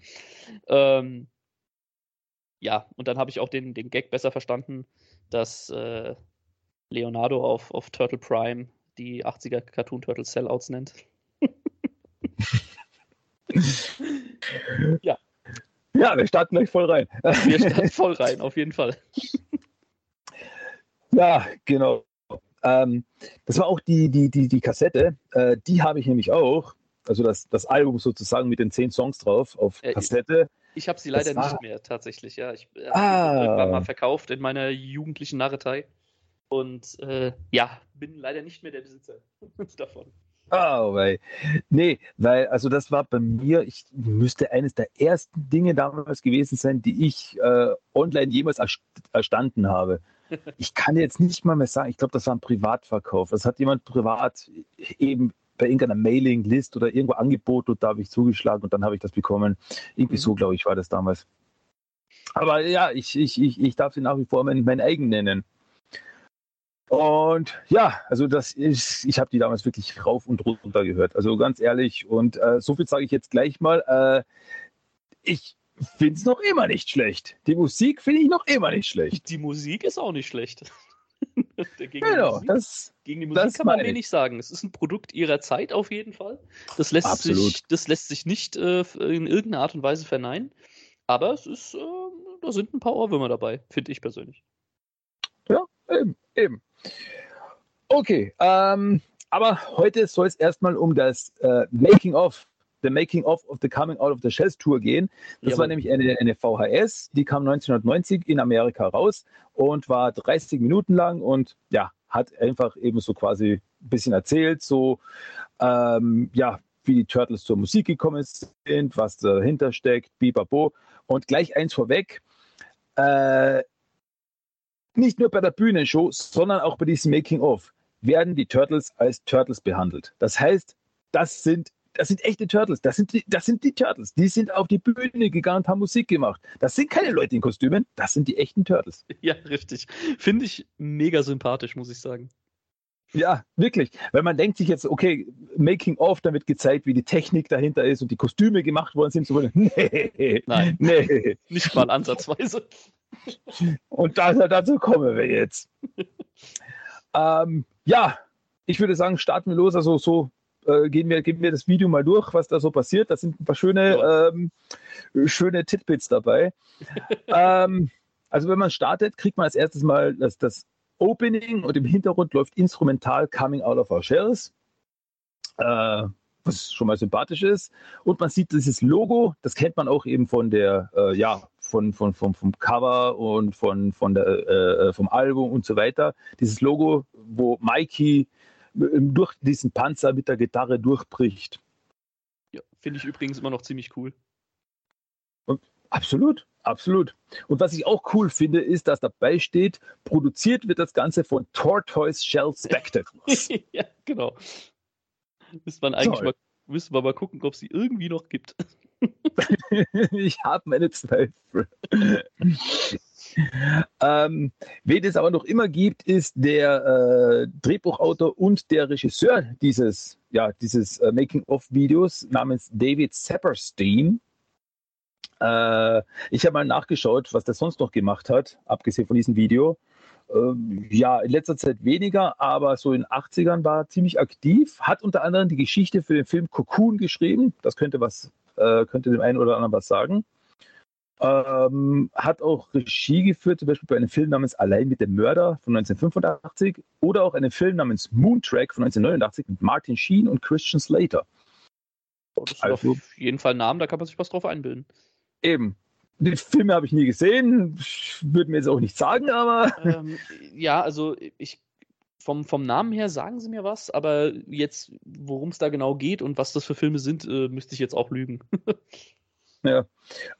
[SPEAKER 2] Ähm, ja, und dann habe ich auch den, den Gag besser verstanden, dass äh, Leonardo auf, auf Turtle Prime die 80er Cartoon Turtle Sellouts nennt.
[SPEAKER 1] ja. Ja, wir starten gleich voll rein.
[SPEAKER 2] wir starten voll rein, auf jeden Fall.
[SPEAKER 1] Ja, genau. Ähm, das war auch die, die, die, die Kassette, äh, die habe ich nämlich auch. Also das, das Album sozusagen mit den zehn Songs drauf auf äh, Kassette.
[SPEAKER 2] Ich, ich habe sie leider war... nicht mehr, tatsächlich, ja. Ich äh, ah. irgendwann mal verkauft in meiner jugendlichen Narretei. Und äh, ja, bin leider nicht mehr der Besitzer davon.
[SPEAKER 1] Oh, weil, nee, weil, also das war bei mir, ich müsste eines der ersten Dinge damals gewesen sein, die ich äh, online jemals erstanden habe. Ich kann jetzt nicht mal mehr sagen, ich glaube, das war ein Privatverkauf. Das hat jemand privat eben bei irgendeiner Mailing-List oder irgendwo angeboten und da habe ich zugeschlagen und dann habe ich das bekommen. Irgendwie mhm. so, glaube ich, war das damals. Aber ja, ich, ich, ich, ich darf sie nach wie vor mein, mein eigen nennen. Und ja, also das ist, ich habe die damals wirklich rauf und runter gehört. Also ganz ehrlich. Und äh, so viel sage ich jetzt gleich mal. Äh, ich finde es noch immer nicht schlecht. Die Musik finde ich noch immer nicht schlecht.
[SPEAKER 2] Die Musik ist auch nicht schlecht.
[SPEAKER 1] gegen genau,
[SPEAKER 2] Musik,
[SPEAKER 1] das,
[SPEAKER 2] gegen die Musik kann man wenig sagen. Es ist ein Produkt ihrer Zeit auf jeden Fall. Das lässt, sich, das lässt sich nicht äh, in irgendeiner Art und Weise verneinen. Aber es ist, äh, da sind ein paar Ohrwürmer dabei, finde ich persönlich.
[SPEAKER 1] Ja, eben, eben. Okay, ähm, aber heute soll es erstmal um das äh, Making of, the Making of of the Coming Out of the Shells Tour gehen. Das
[SPEAKER 2] Jawohl.
[SPEAKER 1] war nämlich eine, eine VHS, die kam 1990 in Amerika raus und war 30 Minuten lang und ja, hat einfach eben so quasi ein bisschen erzählt, so ähm, ja, wie die Turtles zur Musik gekommen sind, was dahinter steckt, bibabo. Und gleich eins vorweg, äh, nicht nur bei der Bühnenshow, sondern auch bei diesem Making-of werden die Turtles als Turtles behandelt. Das heißt, das sind, das sind echte Turtles. Das sind, die, das sind die Turtles. Die sind auf die Bühne gegangen und haben Musik gemacht. Das sind keine Leute in Kostümen, das sind die echten Turtles.
[SPEAKER 2] Ja, richtig. Finde ich mega sympathisch, muss ich sagen.
[SPEAKER 1] Ja, wirklich. Weil man denkt sich jetzt, okay, Making of, da wird gezeigt, wie die Technik dahinter ist und die Kostüme gemacht worden sind. So, nee,
[SPEAKER 2] Nein.
[SPEAKER 1] nee.
[SPEAKER 2] Nicht mal ansatzweise.
[SPEAKER 1] Und da, dazu kommen wir jetzt. ähm, ja, ich würde sagen, starten wir los. Also so äh, gehen, wir, gehen wir das Video mal durch, was da so passiert. Da sind ein paar schöne,
[SPEAKER 2] Ja.
[SPEAKER 1] ähm, schöne Titbits dabei. ähm, also wenn man startet, kriegt man als erstes mal das, das Opening und im Hintergrund läuft instrumental Coming Out of Our Shells. Äh, was schon mal sympathisch ist. Und man sieht dieses Logo, das kennt man auch eben von der, äh, ja, von, von, vom, vom Cover und von, von der, äh, vom Album und so weiter. Dieses Logo, wo Mikey äh, durch diesen Panzer mit der Gitarre durchbricht.
[SPEAKER 2] Ja, Finde ich übrigens immer noch ziemlich cool.
[SPEAKER 1] Absolut, absolut. Und was ich auch cool finde, ist, dass dabei steht, produziert wird das Ganze von Tortoise Shell Spectacles.
[SPEAKER 2] ja, genau. Müsste man eigentlich
[SPEAKER 1] Toll.
[SPEAKER 2] mal, müsste man mal gucken, ob sie irgendwie noch gibt.
[SPEAKER 1] ich habe meine Zweifel. ähm, wen es aber noch immer gibt, ist der äh, Drehbuchautor und der Regisseur dieses, ja, dieses äh, Making-of-Videos namens David Saperstein. Äh, ich habe mal nachgeschaut, was der sonst noch gemacht hat, abgesehen von diesem Video. Ähm, ja, in letzter Zeit weniger, aber so in den 80ern war er ziemlich aktiv. Hat unter anderem die Geschichte für den Film Cocoon geschrieben. Das könnte was, äh, könnte dem einen oder anderen was sagen. Ähm, hat auch Regie geführt, zum Beispiel bei einem Film namens Allein mit dem Mörder von 1985 oder auch einem Film namens Moontrack von 1989 mit Martin Sheen und Christian Slater.
[SPEAKER 2] Oh, das sind
[SPEAKER 1] Also-
[SPEAKER 2] auf jeden Fall Namen, da kann man sich was drauf einbilden.
[SPEAKER 1] Eben. Die Filme habe ich nie gesehen, würde mir jetzt auch nicht sagen, aber
[SPEAKER 2] ähm, ja, also ich vom, vom Namen her sagen sie mir was, aber jetzt, worum es da genau geht und was das für Filme sind, äh, müsste ich jetzt auch lügen.
[SPEAKER 1] Ja.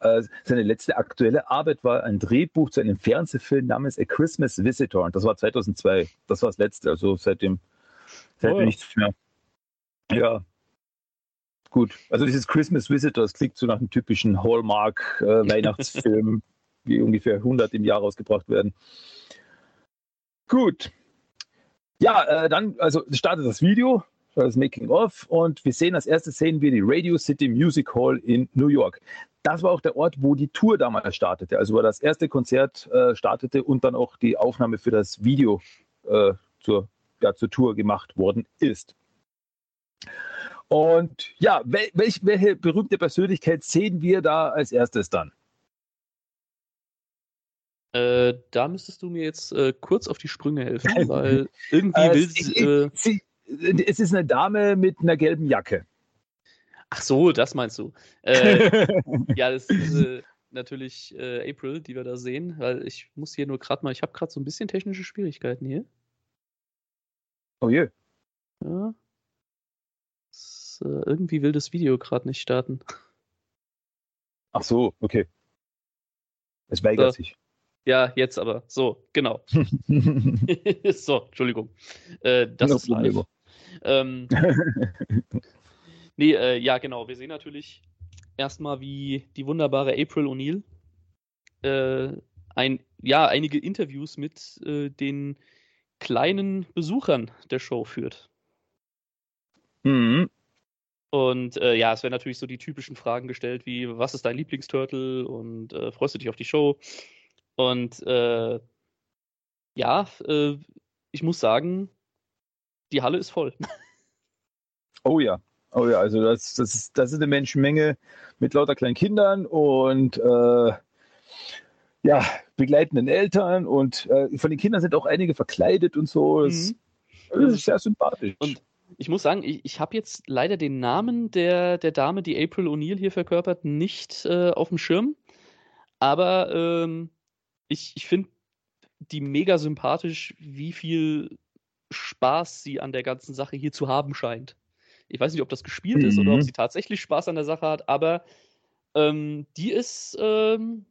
[SPEAKER 1] Äh, seine letzte aktuelle Arbeit war ein Drehbuch zu einem Fernsehfilm namens A Christmas Visitor. Und das war 2002. Das war das letzte. Also seitdem, seitdem
[SPEAKER 2] Oh ja.
[SPEAKER 1] nichts mehr. Ja. Gut. Also dieses Christmas Visitor, das klingt so nach einem typischen Hallmark-Weihnachtsfilm, wie ungefähr 100 im Jahr rausgebracht werden. Gut. Ja, äh, dann, also startet das Video, das Making of und wir sehen als erstes sehen wir die Radio City Music Hall in New York. Das war auch der Ort, wo die Tour damals startete, also wo das erste Konzert äh, startete und dann auch die Aufnahme für das Video äh, zur, ja, zur Tour gemacht worden ist. Und ja, wel, welch, welche berühmte Persönlichkeit sehen wir da als erstes dann?
[SPEAKER 2] Äh, da müsstest du mir jetzt äh, kurz auf die Sprünge helfen, weil irgendwie
[SPEAKER 1] Äh,
[SPEAKER 2] will sie, äh,
[SPEAKER 1] sie, es ist eine Dame mit einer gelben Jacke.
[SPEAKER 2] Ach so, das meinst du. Äh, ja, das ist natürlich April, die wir da sehen, weil ich muss hier nur gerade mal, ich habe gerade so ein bisschen technische Schwierigkeiten hier.
[SPEAKER 1] oh je.
[SPEAKER 2] Ja. Äh, irgendwie will das Video gerade nicht starten.
[SPEAKER 1] Ach so, okay. Es weigert
[SPEAKER 2] So.
[SPEAKER 1] sich.
[SPEAKER 2] Ja, jetzt aber. So, genau. so, Entschuldigung. Äh, das
[SPEAKER 1] No
[SPEAKER 2] ist live. Ähm, nee, äh, ja, genau. Wir sehen natürlich erstmal, wie die wunderbare April O'Neil äh, ein, ja, einige Interviews mit äh, den kleinen Besuchern der Show führt.
[SPEAKER 1] Mhm.
[SPEAKER 2] Und äh, ja, es werden natürlich so die typischen Fragen gestellt, wie was ist dein Lieblingsturtle und äh, freust du dich auf die Show? Und äh, ja, äh, ich muss sagen, die Halle ist voll.
[SPEAKER 1] Oh ja. Oh ja, also das, das, ist, das ist eine Menschenmenge mit lauter kleinen Kindern und äh, ja, begleitenden Eltern und äh, von den Kindern sind auch einige verkleidet und so. Das,
[SPEAKER 2] Mhm.
[SPEAKER 1] Das ist sehr sympathisch.
[SPEAKER 2] Und ich muss sagen, ich, ich habe jetzt leider den Namen der, der Dame, die April O'Neil hier verkörpert, nicht äh, auf dem Schirm. Aber ähm, ich, ich finde die mega sympathisch, wie viel Spaß sie an der ganzen Sache hier zu haben scheint. Ich weiß nicht, ob das gespielt mhm. ist oder ob mhm. sie tatsächlich Spaß an der Sache hat, aber ähm, die ist, ähm,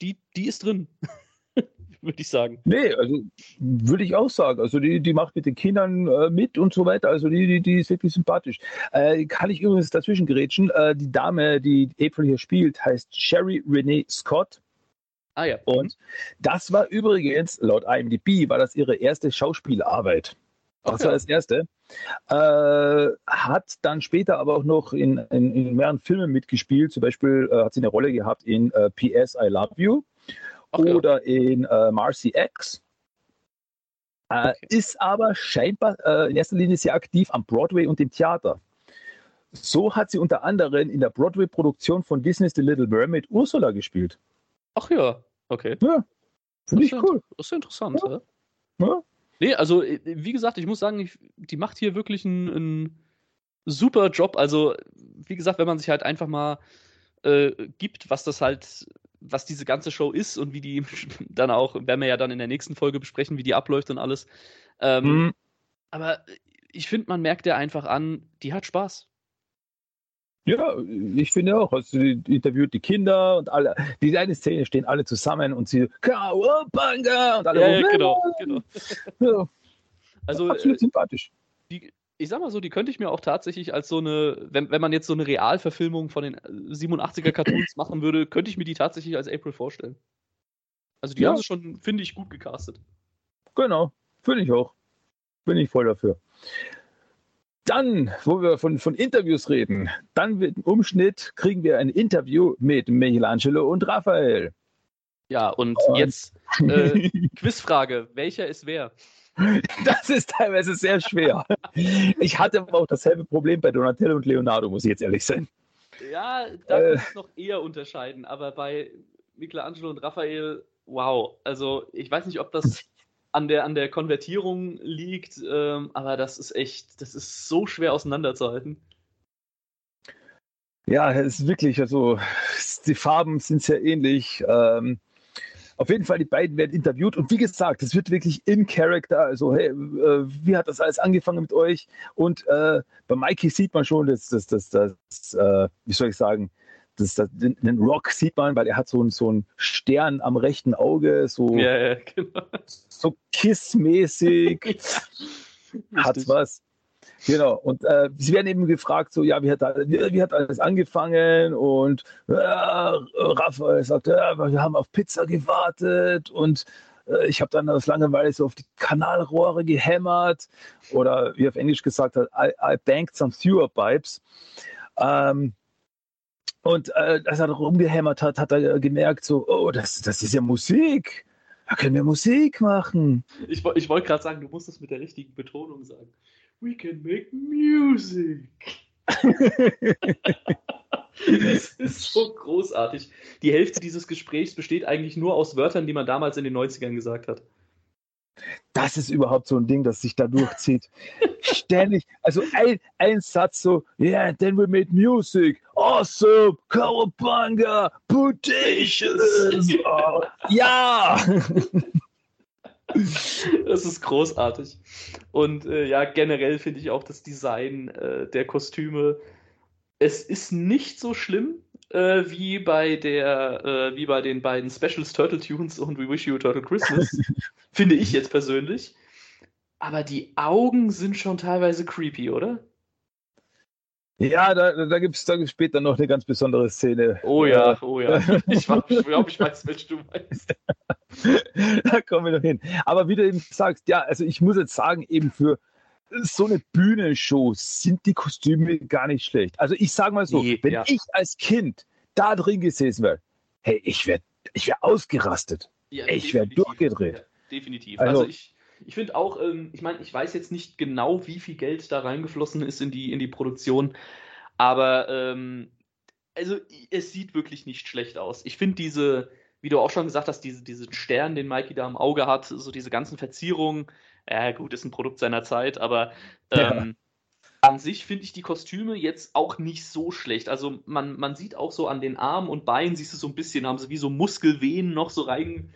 [SPEAKER 2] die, die ist drin. würde ich sagen.
[SPEAKER 1] Nee, also würde ich auch sagen. Also die, die macht mit den Kindern äh, mit und so weiter. Also die, die, die ist wirklich sympathisch. Äh, kann ich übrigens dazwischen gerätschen. Äh, die Dame, die April hier spielt, heißt Sherry Renee Scott.
[SPEAKER 2] Ah ja.
[SPEAKER 1] Und das war übrigens, laut IMDb, war das ihre erste Schauspielarbeit. Das war das erste. Äh, hat dann später aber auch noch in, in, in mehreren Filmen mitgespielt. Zum Beispiel äh, hat sie eine Rolle gehabt in äh, PS I Love You Ach, oder ja. in äh, Marcy X. Äh, okay. Ist aber scheinbar äh, in erster Linie sehr aktiv am Broadway und im Theater. So hat sie unter anderem in der Broadway-Produktion von Disney's The Little Mermaid Ursula gespielt.
[SPEAKER 2] Ach ja, okay.
[SPEAKER 1] Ja, finde ich cool.
[SPEAKER 2] Das ist interessant, ja. ja. Nee, also äh, wie gesagt, ich muss sagen, ich, die macht hier wirklich einen, einen, super Job. Also, wie gesagt, wenn man sich halt einfach mal äh, gibt, was das halt, was diese ganze Show ist und wie die dann auch, werden wir ja dann in der nächsten Folge besprechen, wie die abläuft und alles. Ähm, mhm. Aber ich finde, man merkt ja einfach an, die hat Spaß.
[SPEAKER 1] Ja, ich finde auch. Also sie interviewt die Kinder und alle. Die eine Szene stehen alle zusammen und sie Kawabanga und alle.
[SPEAKER 2] Ja, ja genau, genau.
[SPEAKER 1] Ja. Also absolut äh, sympathisch.
[SPEAKER 2] Die, ich sag mal so, die könnte ich mir auch tatsächlich als so eine, wenn, wenn man jetzt so eine Realverfilmung von den 87er Cartoons machen würde, könnte ich mir die tatsächlich als April vorstellen. Also die ja. haben sie schon, finde ich, gut gecastet.
[SPEAKER 1] Genau, finde ich auch. Bin ich voll dafür. Dann, wo wir von, von Interviews reden, dann wird im Umschnitt kriegen wir ein Interview mit Michelangelo und Raphael.
[SPEAKER 2] Ja, und, und jetzt äh, Quizfrage: Welcher ist wer?
[SPEAKER 1] Das ist teilweise sehr schwer. Ich hatte aber auch dasselbe Problem bei Donatello und Leonardo, muss ich jetzt ehrlich sein.
[SPEAKER 2] Ja, da äh, muss ich noch eher unterscheiden, aber bei Michelangelo und Raphael, wow. Also, ich weiß nicht, ob das an der, an der Konvertierung liegt, ähm, aber das ist echt, das ist so schwer auseinanderzuhalten.
[SPEAKER 1] Ja, es ist wirklich, also die Farben sind sehr ähnlich. Ähm, auf jeden Fall, die beiden werden interviewt und wie gesagt, es wird wirklich in Character. Also, hey, äh, wie hat das alles angefangen mit euch? Und äh, bei Mikey sieht man schon, dass das, das, das, äh, wie soll ich sagen, das, das, den Rock sieht man, weil er hat so, einen, so einen Stern am rechten Auge, so,
[SPEAKER 2] ja, ja, genau.
[SPEAKER 1] so Kiss-mäßig. hat was. Genau, und äh, sie werden eben gefragt, so, ja, wie hat, wie, hat alles angefangen? Und äh, Raphael sagt, ja, wir haben auf Pizza gewartet und äh, ich habe dann aus Langeweile so auf die Kanalrohre gehämmert oder wie auf Englisch gesagt hat, I, I banked some sewer pipes. Ähm, und äh, als er rumgehämmert hat, hat er gemerkt, so, oh, das, das ist ja Musik. Da können wir Musik machen.
[SPEAKER 2] Ich, ich wollte gerade sagen, du musst es mit der richtigen Betonung sagen. We can make music. das ist so großartig. Die Hälfte dieses Gesprächs besteht eigentlich nur aus Wörtern, die man damals in den 90ern gesagt hat.
[SPEAKER 1] Das ist überhaupt so ein Ding, das sich da durchzieht. Ständig, also ein, ein Satz so, yeah, then we made music, awesome, Cowabunga, Bodacious. Oh, ja!
[SPEAKER 2] Das ist großartig. Und äh, ja, generell finde ich auch das Design äh, der Kostüme. Es ist nicht so schlimm äh, wie bei der, äh, wie bei den beiden Specials Turtle Tunes und We Wish You a Turtle Christmas. finde ich jetzt persönlich. Aber die Augen sind schon teilweise creepy, oder?
[SPEAKER 1] Ja, da, da gibt es da gibt's später noch eine ganz besondere Szene.
[SPEAKER 2] Oh ja, äh, oh ja. Ich glaube, ich weiß, welche du meinst.
[SPEAKER 1] da kommen wir noch hin. Aber wie du eben sagst, ja, also ich muss jetzt sagen, eben für so eine Bühnenshow sind die Kostüme gar nicht schlecht. Also ich sage mal so, nee, wenn ja. ich als Kind da drin gesessen wäre, hey, ich wäre ich wär ausgerastet. Ja, ich wäre durchgedreht. Ja,
[SPEAKER 2] definitiv. Also, also ich, ich finde auch, ähm, ich meine, ich weiß jetzt nicht genau, wie viel Geld da reingeflossen ist in die, in die Produktion, aber ähm, also es sieht wirklich nicht schlecht aus. Ich finde diese, wie du auch schon gesagt hast, diese, diesen Stern, den Mikey da im Auge hat, so diese ganzen Verzierungen, ja gut, ist ein Produkt seiner Zeit, aber ähm, ja. an sich finde ich die Kostüme jetzt auch nicht so schlecht. Also man, man sieht auch so an den Armen und Beinen, siehst du so ein bisschen, haben sie wie so Muskelvenen noch so rein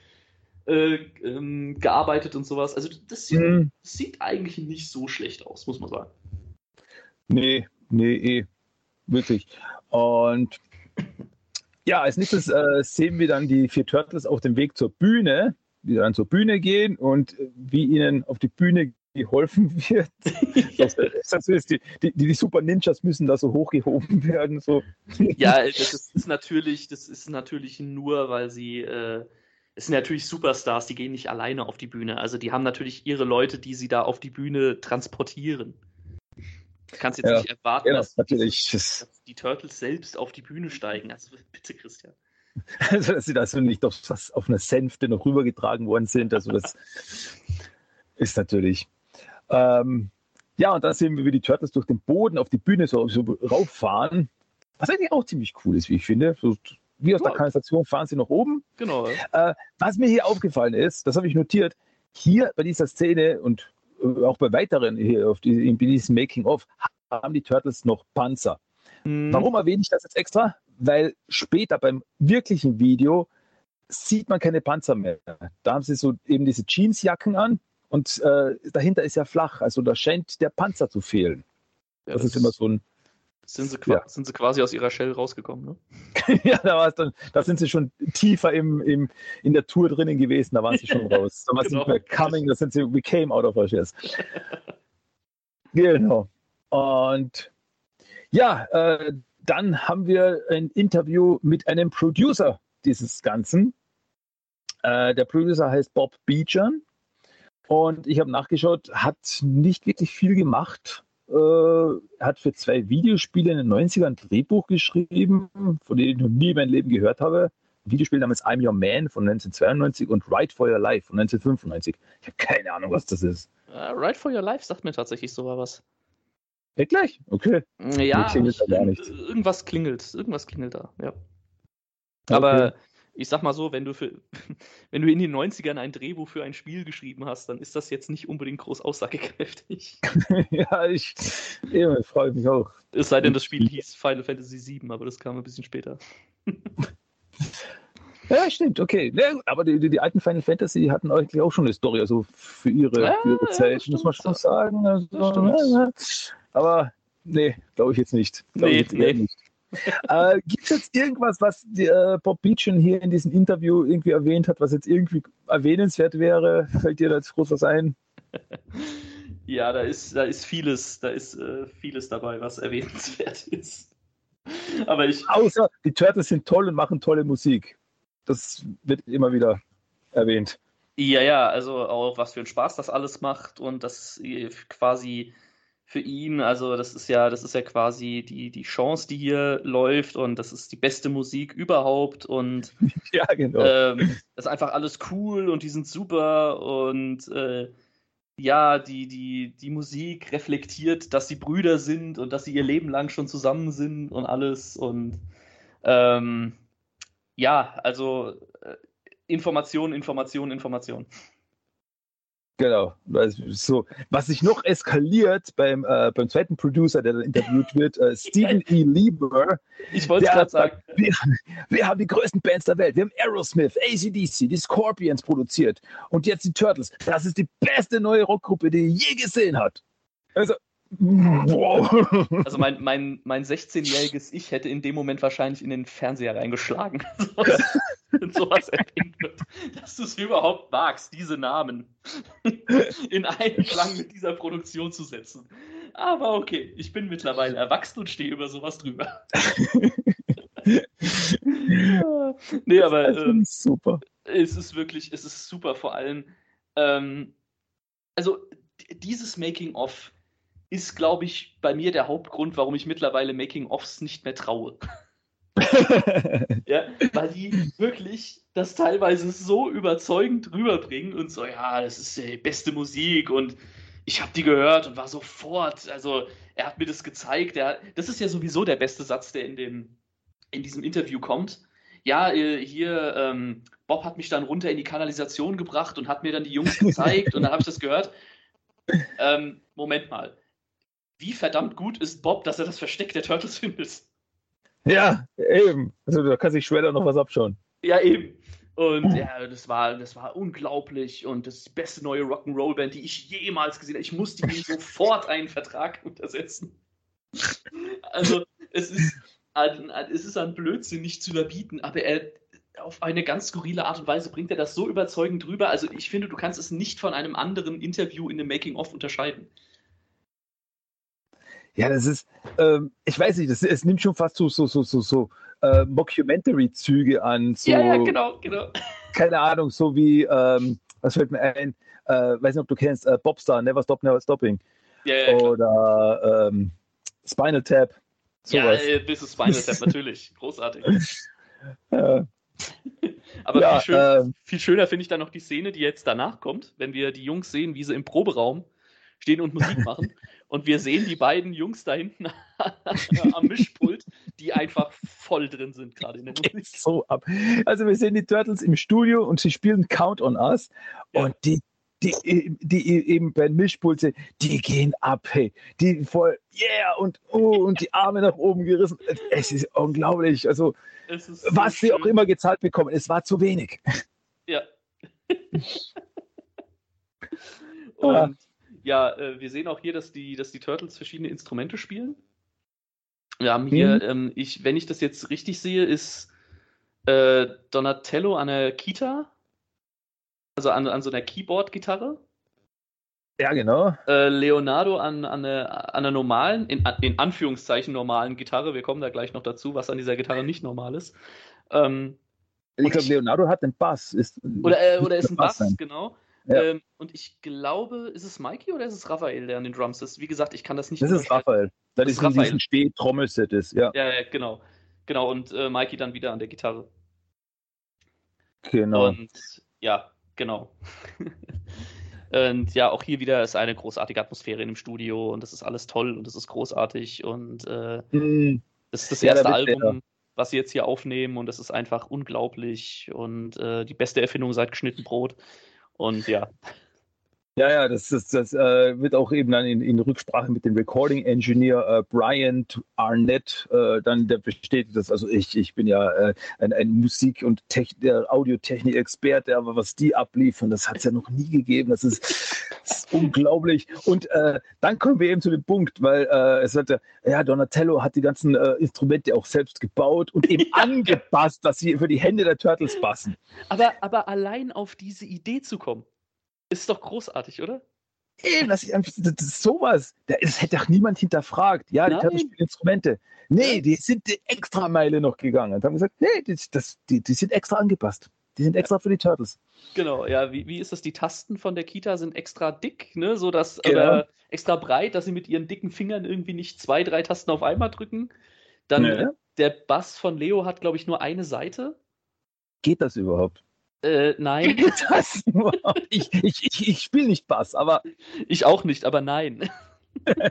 [SPEAKER 2] äh, ähm, gearbeitet und sowas. Also das sieht, hm. das sieht eigentlich nicht so schlecht aus, muss man sagen.
[SPEAKER 1] Nee, nee, eh. Wirklich. Und ja, als nächstes äh, sehen wir dann die vier Turtles auf dem Weg zur Bühne, die dann zur Bühne gehen und wie ihnen auf die Bühne geholfen wird. Das, das ist die, die, die, Super Ninjas müssen da so hochgehoben werden. So.
[SPEAKER 2] Ja, das ist, ist natürlich, das ist natürlich nur, weil sie äh, es sind natürlich Superstars, die gehen nicht alleine auf die Bühne. Also die haben natürlich ihre Leute, die sie da auf die Bühne transportieren. Du kannst jetzt ja, nicht erwarten,
[SPEAKER 1] ja,
[SPEAKER 2] dass, dass die Turtles selbst auf die Bühne steigen. Also bitte, Christian.
[SPEAKER 1] Also, dass sie da so nicht auf, auf einer Sänfte noch rübergetragen worden sind. Also, das ist natürlich. Ähm, ja, und dann sehen wir, wie die Turtles durch den Boden auf die Bühne so, so rauffahren. Was eigentlich auch ziemlich cool ist, wie ich finde. So, wie aus der Kanalisation fahren sie nach oben.
[SPEAKER 2] Genau.
[SPEAKER 1] Äh, was mir hier aufgefallen ist, das habe ich notiert, hier bei dieser Szene und äh, auch bei weiteren hier auf die, in diesem Making-of haben die Turtles noch Panzer. Mhm. Warum erwähne ich das jetzt extra? Weil später beim wirklichen Video sieht man keine Panzer mehr. Da haben sie so eben diese Jeansjacken an und äh, dahinter ist ja flach. Also da scheint der Panzer zu fehlen. Ja, das, das, ist immer so ein.
[SPEAKER 2] Sind sie, ja. sind sie quasi aus ihrer Shell rausgekommen, ne?
[SPEAKER 1] ja, da, dann, da, sind sie schon tiefer im, im, in der Tour drinnen gewesen, da waren sie schon raus. Da waren genau. sie nicht mehr coming, da sind sie, we came out of our shells. genau. Und ja, äh, dann haben wir ein Interview mit einem Producer dieses Ganzen. Äh, der Producer heißt Bob Beecher. Und ich habe nachgeschaut, hat nicht wirklich viel gemacht. Äh, hat für zwei Videospiele in den 90ern ein Drehbuch geschrieben, von dem ich noch nie in meinem Leben gehört habe. Ein Videospiel namens I'm Your Man von 1992 und Ride for Your Life von 1995. Ich habe keine Ahnung, was das ist.
[SPEAKER 2] Uh, Ride for Your Life sagt mir tatsächlich sogar was.
[SPEAKER 1] Wirklich? Okay.
[SPEAKER 2] Ja, ich, gar nicht. irgendwas klingelt. Irgendwas klingelt da, ja. Aber okay. Ich sag mal so, wenn du, für, wenn du in den 90ern ein Drehbuch für ein Spiel geschrieben hast, dann ist das jetzt nicht unbedingt groß aussagekräftig.
[SPEAKER 1] ja, ich, ich freue mich auch.
[SPEAKER 2] Es sei denn, das Spiel hieß Final Fantasy VII, aber das kam ein bisschen später.
[SPEAKER 1] Ja, stimmt, okay. Ja, aber die, die, die, alten Final Fantasy hatten eigentlich auch schon eine Story, also für ihre, ja, für ihre Zeit, muss man schon sagen. Also, aber nee, glaube ich jetzt nicht.
[SPEAKER 2] nee, jetzt nee. Nicht.
[SPEAKER 1] Äh, Gibt es jetzt irgendwas, was die, äh, Bob Beechin hier in diesem Interview irgendwie erwähnt hat, was jetzt irgendwie erwähnenswert wäre? Fällt dir da jetzt groß was ein?
[SPEAKER 2] Ja, da ist, da ist vieles, da ist äh, vieles dabei, was erwähnenswert ist. Aber ich.
[SPEAKER 1] Außer die Turtles sind toll und machen tolle Musik. Das wird immer wieder erwähnt.
[SPEAKER 2] Ja, ja, also auch was für einen Spaß das alles macht und das quasi für ihn, also das ist ja, das ist ja quasi die, die Chance, die hier läuft und das ist die beste Musik überhaupt und
[SPEAKER 1] ja, genau.
[SPEAKER 2] Ähm, das ist einfach alles cool und die sind super und äh, ja, die, die, die Musik reflektiert, dass sie Brüder sind und dass sie ihr Leben lang schon zusammen sind und alles und ähm, ja, also äh, Information, Information, Information.
[SPEAKER 1] Genau. So, was sich noch eskaliert beim, äh, beim zweiten Producer, der dann interviewt wird, äh, Stephen E. Lieber.
[SPEAKER 2] Ich wollte es gerade sagen.
[SPEAKER 1] Wir, wir, haben die größten Bands der Welt. Wir haben Aerosmith, ACDC, die Scorpions produziert und jetzt die Turtles. Das ist die beste neue Rockgruppe, die je gesehen hat. Also,
[SPEAKER 2] Wow. Also mein, mein, mein 16-jähriges Ich hätte in dem Moment wahrscheinlich in den Fernseher reingeschlagen. Wenn sowas erwähnt wird. Dass du es überhaupt magst, diese Namen in Einklang mit dieser Produktion zu setzen. Aber okay, ich bin mittlerweile erwachsen und stehe über sowas drüber. nee, aber ähm,
[SPEAKER 1] super.
[SPEAKER 2] Es ist wirklich, es ist super, vor allem. Ähm, also dieses Making-of ist, glaube ich, bei mir der Hauptgrund, warum ich mittlerweile Making-ofs nicht mehr traue. ja, weil die wirklich das teilweise so überzeugend rüberbringen und so, ja, das ist die beste Musik und ich habe die gehört und war sofort, also er hat mir das gezeigt, er, das ist ja sowieso der beste Satz, der in, dem, in diesem Interview kommt. ja, äh, hier, ähm, Bob hat mich dann runter in die Kanalisation gebracht und hat mir dann die Jungs gezeigt und dann habe ich das gehört. Ähm, Moment mal. Wie verdammt gut ist Bob, dass er das Versteck der Turtles findet?
[SPEAKER 1] Ja, eben. Also da kann sich Shredder noch was abschauen.
[SPEAKER 2] Ja, eben. Und ja, das war, das war unglaublich und das ist die beste neue Rock'n'Roll-Band, die ich jemals gesehen habe. Ich musste ihm sofort einen Vertrag untersetzen. Also, es ist, es ist an Blödsinn nicht zu überbieten, aber er, auf eine ganz skurrile Art und Weise bringt er das so überzeugend rüber. Also, ich finde, du kannst es nicht von einem anderen Interview in einem Making-of unterscheiden.
[SPEAKER 1] Ja, das ist, ähm, ich weiß nicht, das, es nimmt schon fast so, so, so, so, so äh, Mockumentary-Züge an. So,
[SPEAKER 2] ja, ja, genau, genau.
[SPEAKER 1] Keine Ahnung, so wie, ähm, was fällt mir ein, äh, weiß nicht, ob du kennst, äh, Bobstar, Never Stop, Never Stopping.
[SPEAKER 2] Ja, ja,
[SPEAKER 1] Oder ähm, Spinal Tap.
[SPEAKER 2] Sowas. Ja, bis Spinal Tap, natürlich. Großartig.
[SPEAKER 1] Ja.
[SPEAKER 2] Aber ja, viel, schön, äh, viel schöner finde ich dann noch die Szene, die jetzt danach kommt, wenn wir die Jungs sehen, wie sie im Proberaum stehen und Musik machen. Und wir sehen die beiden Jungs da hinten am Mischpult, die einfach voll drin sind gerade in der Musik.
[SPEAKER 1] So ab. Also wir sehen die Turtles im Studio und sie spielen Count on Us ja. und die die, die eben beim Mischpult sind, die gehen ab, hey. Die voll, yeah, und oh, und die Arme nach oben gerissen. Es ist unglaublich. Also, ist so was schön. sie auch immer gezahlt bekommen, es war zu wenig.
[SPEAKER 2] Ja. und ja, äh, wir sehen auch hier, dass die, dass die Turtles verschiedene Instrumente spielen. Wir haben hier, mhm. ähm, ich, wenn ich das jetzt richtig sehe, ist äh, Donatello an der Kita, also an, an so einer Keyboard-Gitarre.
[SPEAKER 1] Ja, genau.
[SPEAKER 2] Äh, Leonardo an, an, einer, an einer normalen, in, in, Anführungszeichen normalen Gitarre. Wir kommen da gleich noch dazu, was an dieser Gitarre nicht normal ist. Ähm,
[SPEAKER 1] ich glaube, Leonardo hat einen Bass. Ist,
[SPEAKER 2] oder, äh, oder ist ein Bass, Bass genau. Ja. Ähm, und ich glaube, ist es Mikey oder ist es Raphael, der an den Drums ist? Wie gesagt, ich kann das nicht.
[SPEAKER 1] Das ist Raphael. Das, das ist Raphael. diesen Steh-Trommelset ist, ja.
[SPEAKER 2] ja. Ja, genau. Genau, und äh, Mikey dann wieder an der Gitarre.
[SPEAKER 1] Genau.
[SPEAKER 2] Und ja, genau. und ja, auch hier wieder ist eine großartige Atmosphäre in dem Studio und das ist alles toll und das ist großartig und äh, mm. das ist das erste ja, Album, was sie jetzt hier aufnehmen und das ist einfach unglaublich und äh, die beste Erfindung seit geschnitten Brot. Und ja.
[SPEAKER 1] Ja, ja, das, das, das äh, wird auch eben dann in, in Rücksprache mit dem Recording Engineer äh, Brian Arnett äh, dann der bestätigt das. Also ich, ich bin ja äh, ein, ein Musik- und Audiotechnik-Experte, aber was die abliefern, das hat es ja noch nie gegeben. Das ist, das ist unglaublich. Und äh, dann kommen wir eben zu dem Punkt, weil äh, es sagte, ja, Donatello hat die ganzen Instrumente auch selbst gebaut und eben angepasst, dass sie für die Hände der Turtles passen.
[SPEAKER 2] Aber, aber allein auf diese Idee zu kommen. Ist doch großartig, oder?
[SPEAKER 1] Eben, das ist, das ist sowas. Das hätte auch niemand hinterfragt. Ja, die Nein. spielen Instrumente. Nee, ja. die sind die extra Meile noch gegangen und haben gesagt, nee, die, das, die, die sind extra angepasst. Die sind extra für die Turtles.
[SPEAKER 2] Genau, ja, wie, wie ist das? Die Tasten von der Kita sind extra dick, ne? So dass, genau. oder extra breit, dass sie mit ihren dicken Fingern irgendwie nicht zwei, drei Tasten auf einmal drücken. Dann nee. der Bass von Leo hat, glaube ich, nur eine Seite.
[SPEAKER 1] Geht das überhaupt?
[SPEAKER 2] Äh, nein.
[SPEAKER 1] Das, ich ich, ich, ich spiele nicht Bass, aber.
[SPEAKER 2] Ich auch nicht, aber nein.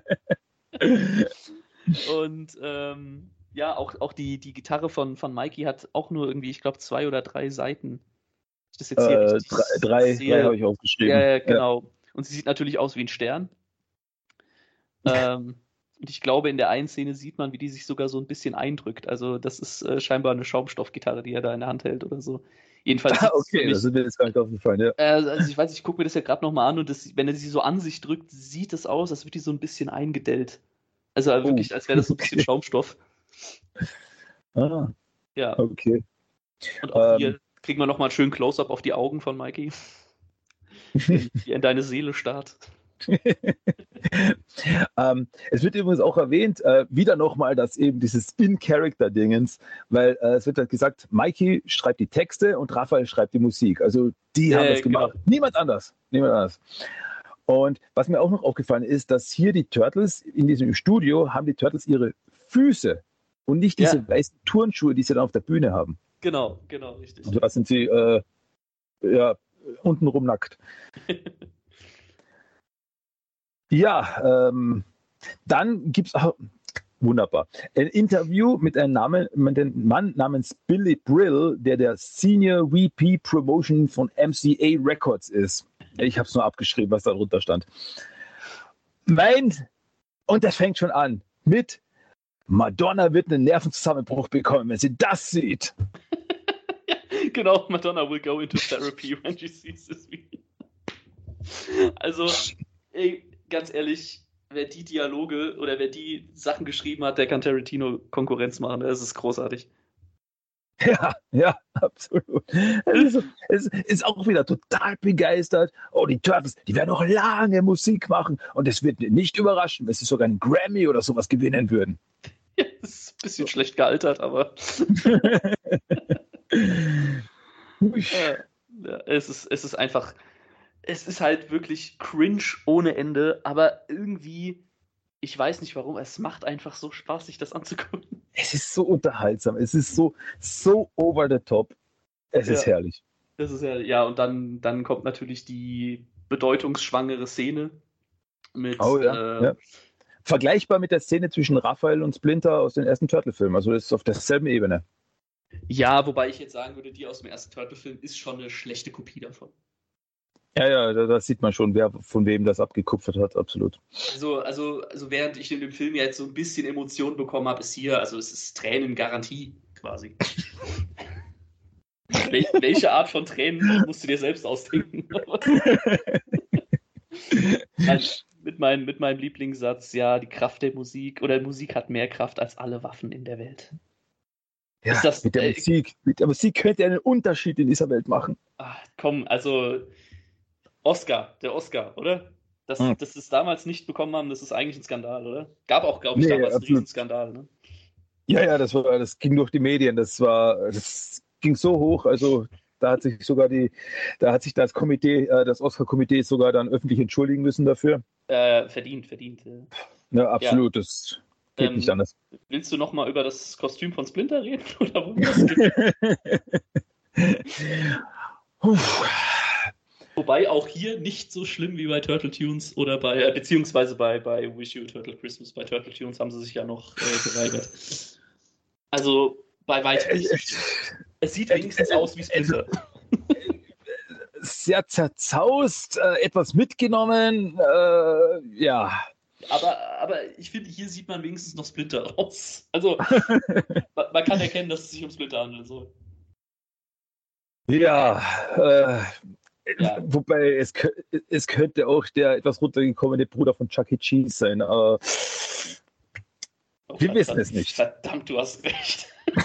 [SPEAKER 2] Und ähm, ja, auch, auch die, die Gitarre von, von Mikey hat auch nur irgendwie, ich glaube, zwei oder drei Seiten.
[SPEAKER 1] Das jetzt hier äh, drei, drei, drei habe ich aufgeschrieben.
[SPEAKER 2] Ja, genau. Ja. Und sie sieht natürlich aus wie ein Stern. ähm, und ich glaube, in der einen Szene sieht man, wie die sich sogar so ein bisschen eindrückt. Also, das ist äh, scheinbar eine Schaumstoffgitarre, die er da in der Hand hält oder so. Jedenfalls.
[SPEAKER 1] Ah, okay, mich, das ist mir jetzt gar nicht aufgefallen, ja.
[SPEAKER 2] Äh, also ich weiß, ich gucke mir das ja gerade nochmal an und das, wenn er sie so an sich drückt, sieht es aus, als würde die so ein bisschen eingedellt. Also oh, wirklich, als wäre das so ein bisschen Schaumstoff.
[SPEAKER 1] Ah. Ja. Okay.
[SPEAKER 2] Und auch ähm, hier kriegen wir nochmal einen schönen Close-Up auf die Augen von Mikey. die in deine Seele starrt.
[SPEAKER 1] ähm, es wird übrigens auch erwähnt, äh, wieder nochmal, dass eben dieses In-Character-Dingens, weil äh, es wird halt gesagt, Mikey schreibt die Texte und Raphael schreibt die Musik. Also die äh, haben das gemacht. Genau. Niemand anders. Niemand anders. Und was mir auch noch aufgefallen ist, dass hier die Turtles in diesem Studio haben die Turtles ihre Füße und nicht diese ja. weißen Turnschuhe, die sie dann auf der Bühne haben.
[SPEAKER 2] Genau, genau, richtig.
[SPEAKER 1] Also da sind sie äh, ja, untenrum nackt. Ja, ähm, dann gibt es auch, Wunderbar. Ein Interview mit einem, Namen, mit einem Mann namens Billy Brill, der der Senior VP Promotion von MCA Records ist. Ich habe es nur abgeschrieben, was da drunter stand. Mein, und das fängt schon an mit Madonna wird einen Nervenzusammenbruch bekommen, wenn sie das sieht.
[SPEAKER 2] genau, Madonna will go into therapy when she sees this video. Also, ey, ganz ehrlich, wer die Dialoge oder wer die Sachen geschrieben hat, der kann Tarantino Konkurrenz machen. Das ist großartig.
[SPEAKER 1] Ja, ja, absolut. Es ist, es ist, auch wieder total begeistert. Oh, die Turtles, die werden noch lange Musik machen und es wird nicht überraschen, wenn sie sogar einen Grammy oder sowas gewinnen würden.
[SPEAKER 2] Ja, das ist ein bisschen so. schlecht gealtert, aber. ja, es, ist, es ist einfach, es ist halt wirklich cringe ohne Ende, aber irgendwie, ich weiß nicht warum, es macht einfach so Spaß, sich das anzugucken.
[SPEAKER 1] Es ist so unterhaltsam, es ist so, so over the top. Es ja, ist herrlich.
[SPEAKER 2] Das ist ja, ja, und dann, dann kommt natürlich die bedeutungsschwangere Szene mit.
[SPEAKER 1] Oh, ja, äh, ja. Vergleichbar mit der Szene zwischen Raphael und Splinter aus den ersten Turtle-Filmen. Also, das ist auf derselben Ebene.
[SPEAKER 2] Ja, wobei ich jetzt sagen würde, die aus dem ersten Turtle-Film ist schon eine schlechte Kopie davon.
[SPEAKER 1] Ja, ja, da, da, sieht man schon, wer von wem das abgekupfert hat, absolut.
[SPEAKER 2] Also, also, also während ich in dem Film jetzt so ein bisschen Emotionen bekommen habe, ist hier, also es ist Tränengarantie quasi. Wel welche Art von Tränen musst du dir selbst ausdenken? also, mit, mein, mit meinem Lieblingssatz, ja, die Kraft der Musik oder Musik hat mehr Kraft als alle Waffen in der Welt.
[SPEAKER 1] Ja, das, mit, der äh, Musik, mit der Musik könnte er einen Unterschied in dieser Welt machen.
[SPEAKER 2] Ach, komm, also Oscar, der Oscar, oder? Dass, hm. dass sie es damals nicht bekommen haben, das ist eigentlich ein Skandal, oder? Gab auch, glaube ich, nee, damals absolut. einen Riesenskandal, ne?
[SPEAKER 1] Ja, ja, das war, das ging durch die Medien, das war, das ging so hoch, also da hat sich sogar die, da hat sich das Komitee, äh, das Oscar-Komitee sogar dann öffentlich entschuldigen müssen dafür.
[SPEAKER 2] Äh, verdient, verdient. Ja,
[SPEAKER 1] ja absolut, ja. das geht ähm, nicht anders.
[SPEAKER 2] Willst du noch mal über das Kostüm von Splinter reden oder wo das Wobei auch hier nicht so schlimm wie bei Turtle Tunes oder bei, äh, beziehungsweise bei, bei Wish You Turtle Christmas. Bei Turtle Tunes haben sie sich ja noch äh, geweigert. Also bei weitem nicht. Es sieht wenigstens aus wie Splinter.
[SPEAKER 1] Sehr zerzaust, äh, etwas mitgenommen, äh, ja.
[SPEAKER 2] Aber, aber ich finde, hier sieht man wenigstens noch Splinter raus. Also, man, man, kann erkennen, dass es sich um Splinter handeln soll.
[SPEAKER 1] Ja, äh, ja. Wobei es, es könnte auch der etwas runtergekommene Bruder von Chuck E. Cheese sein, aber oh, wir wissen es nicht.
[SPEAKER 2] Verdammt, du hast recht.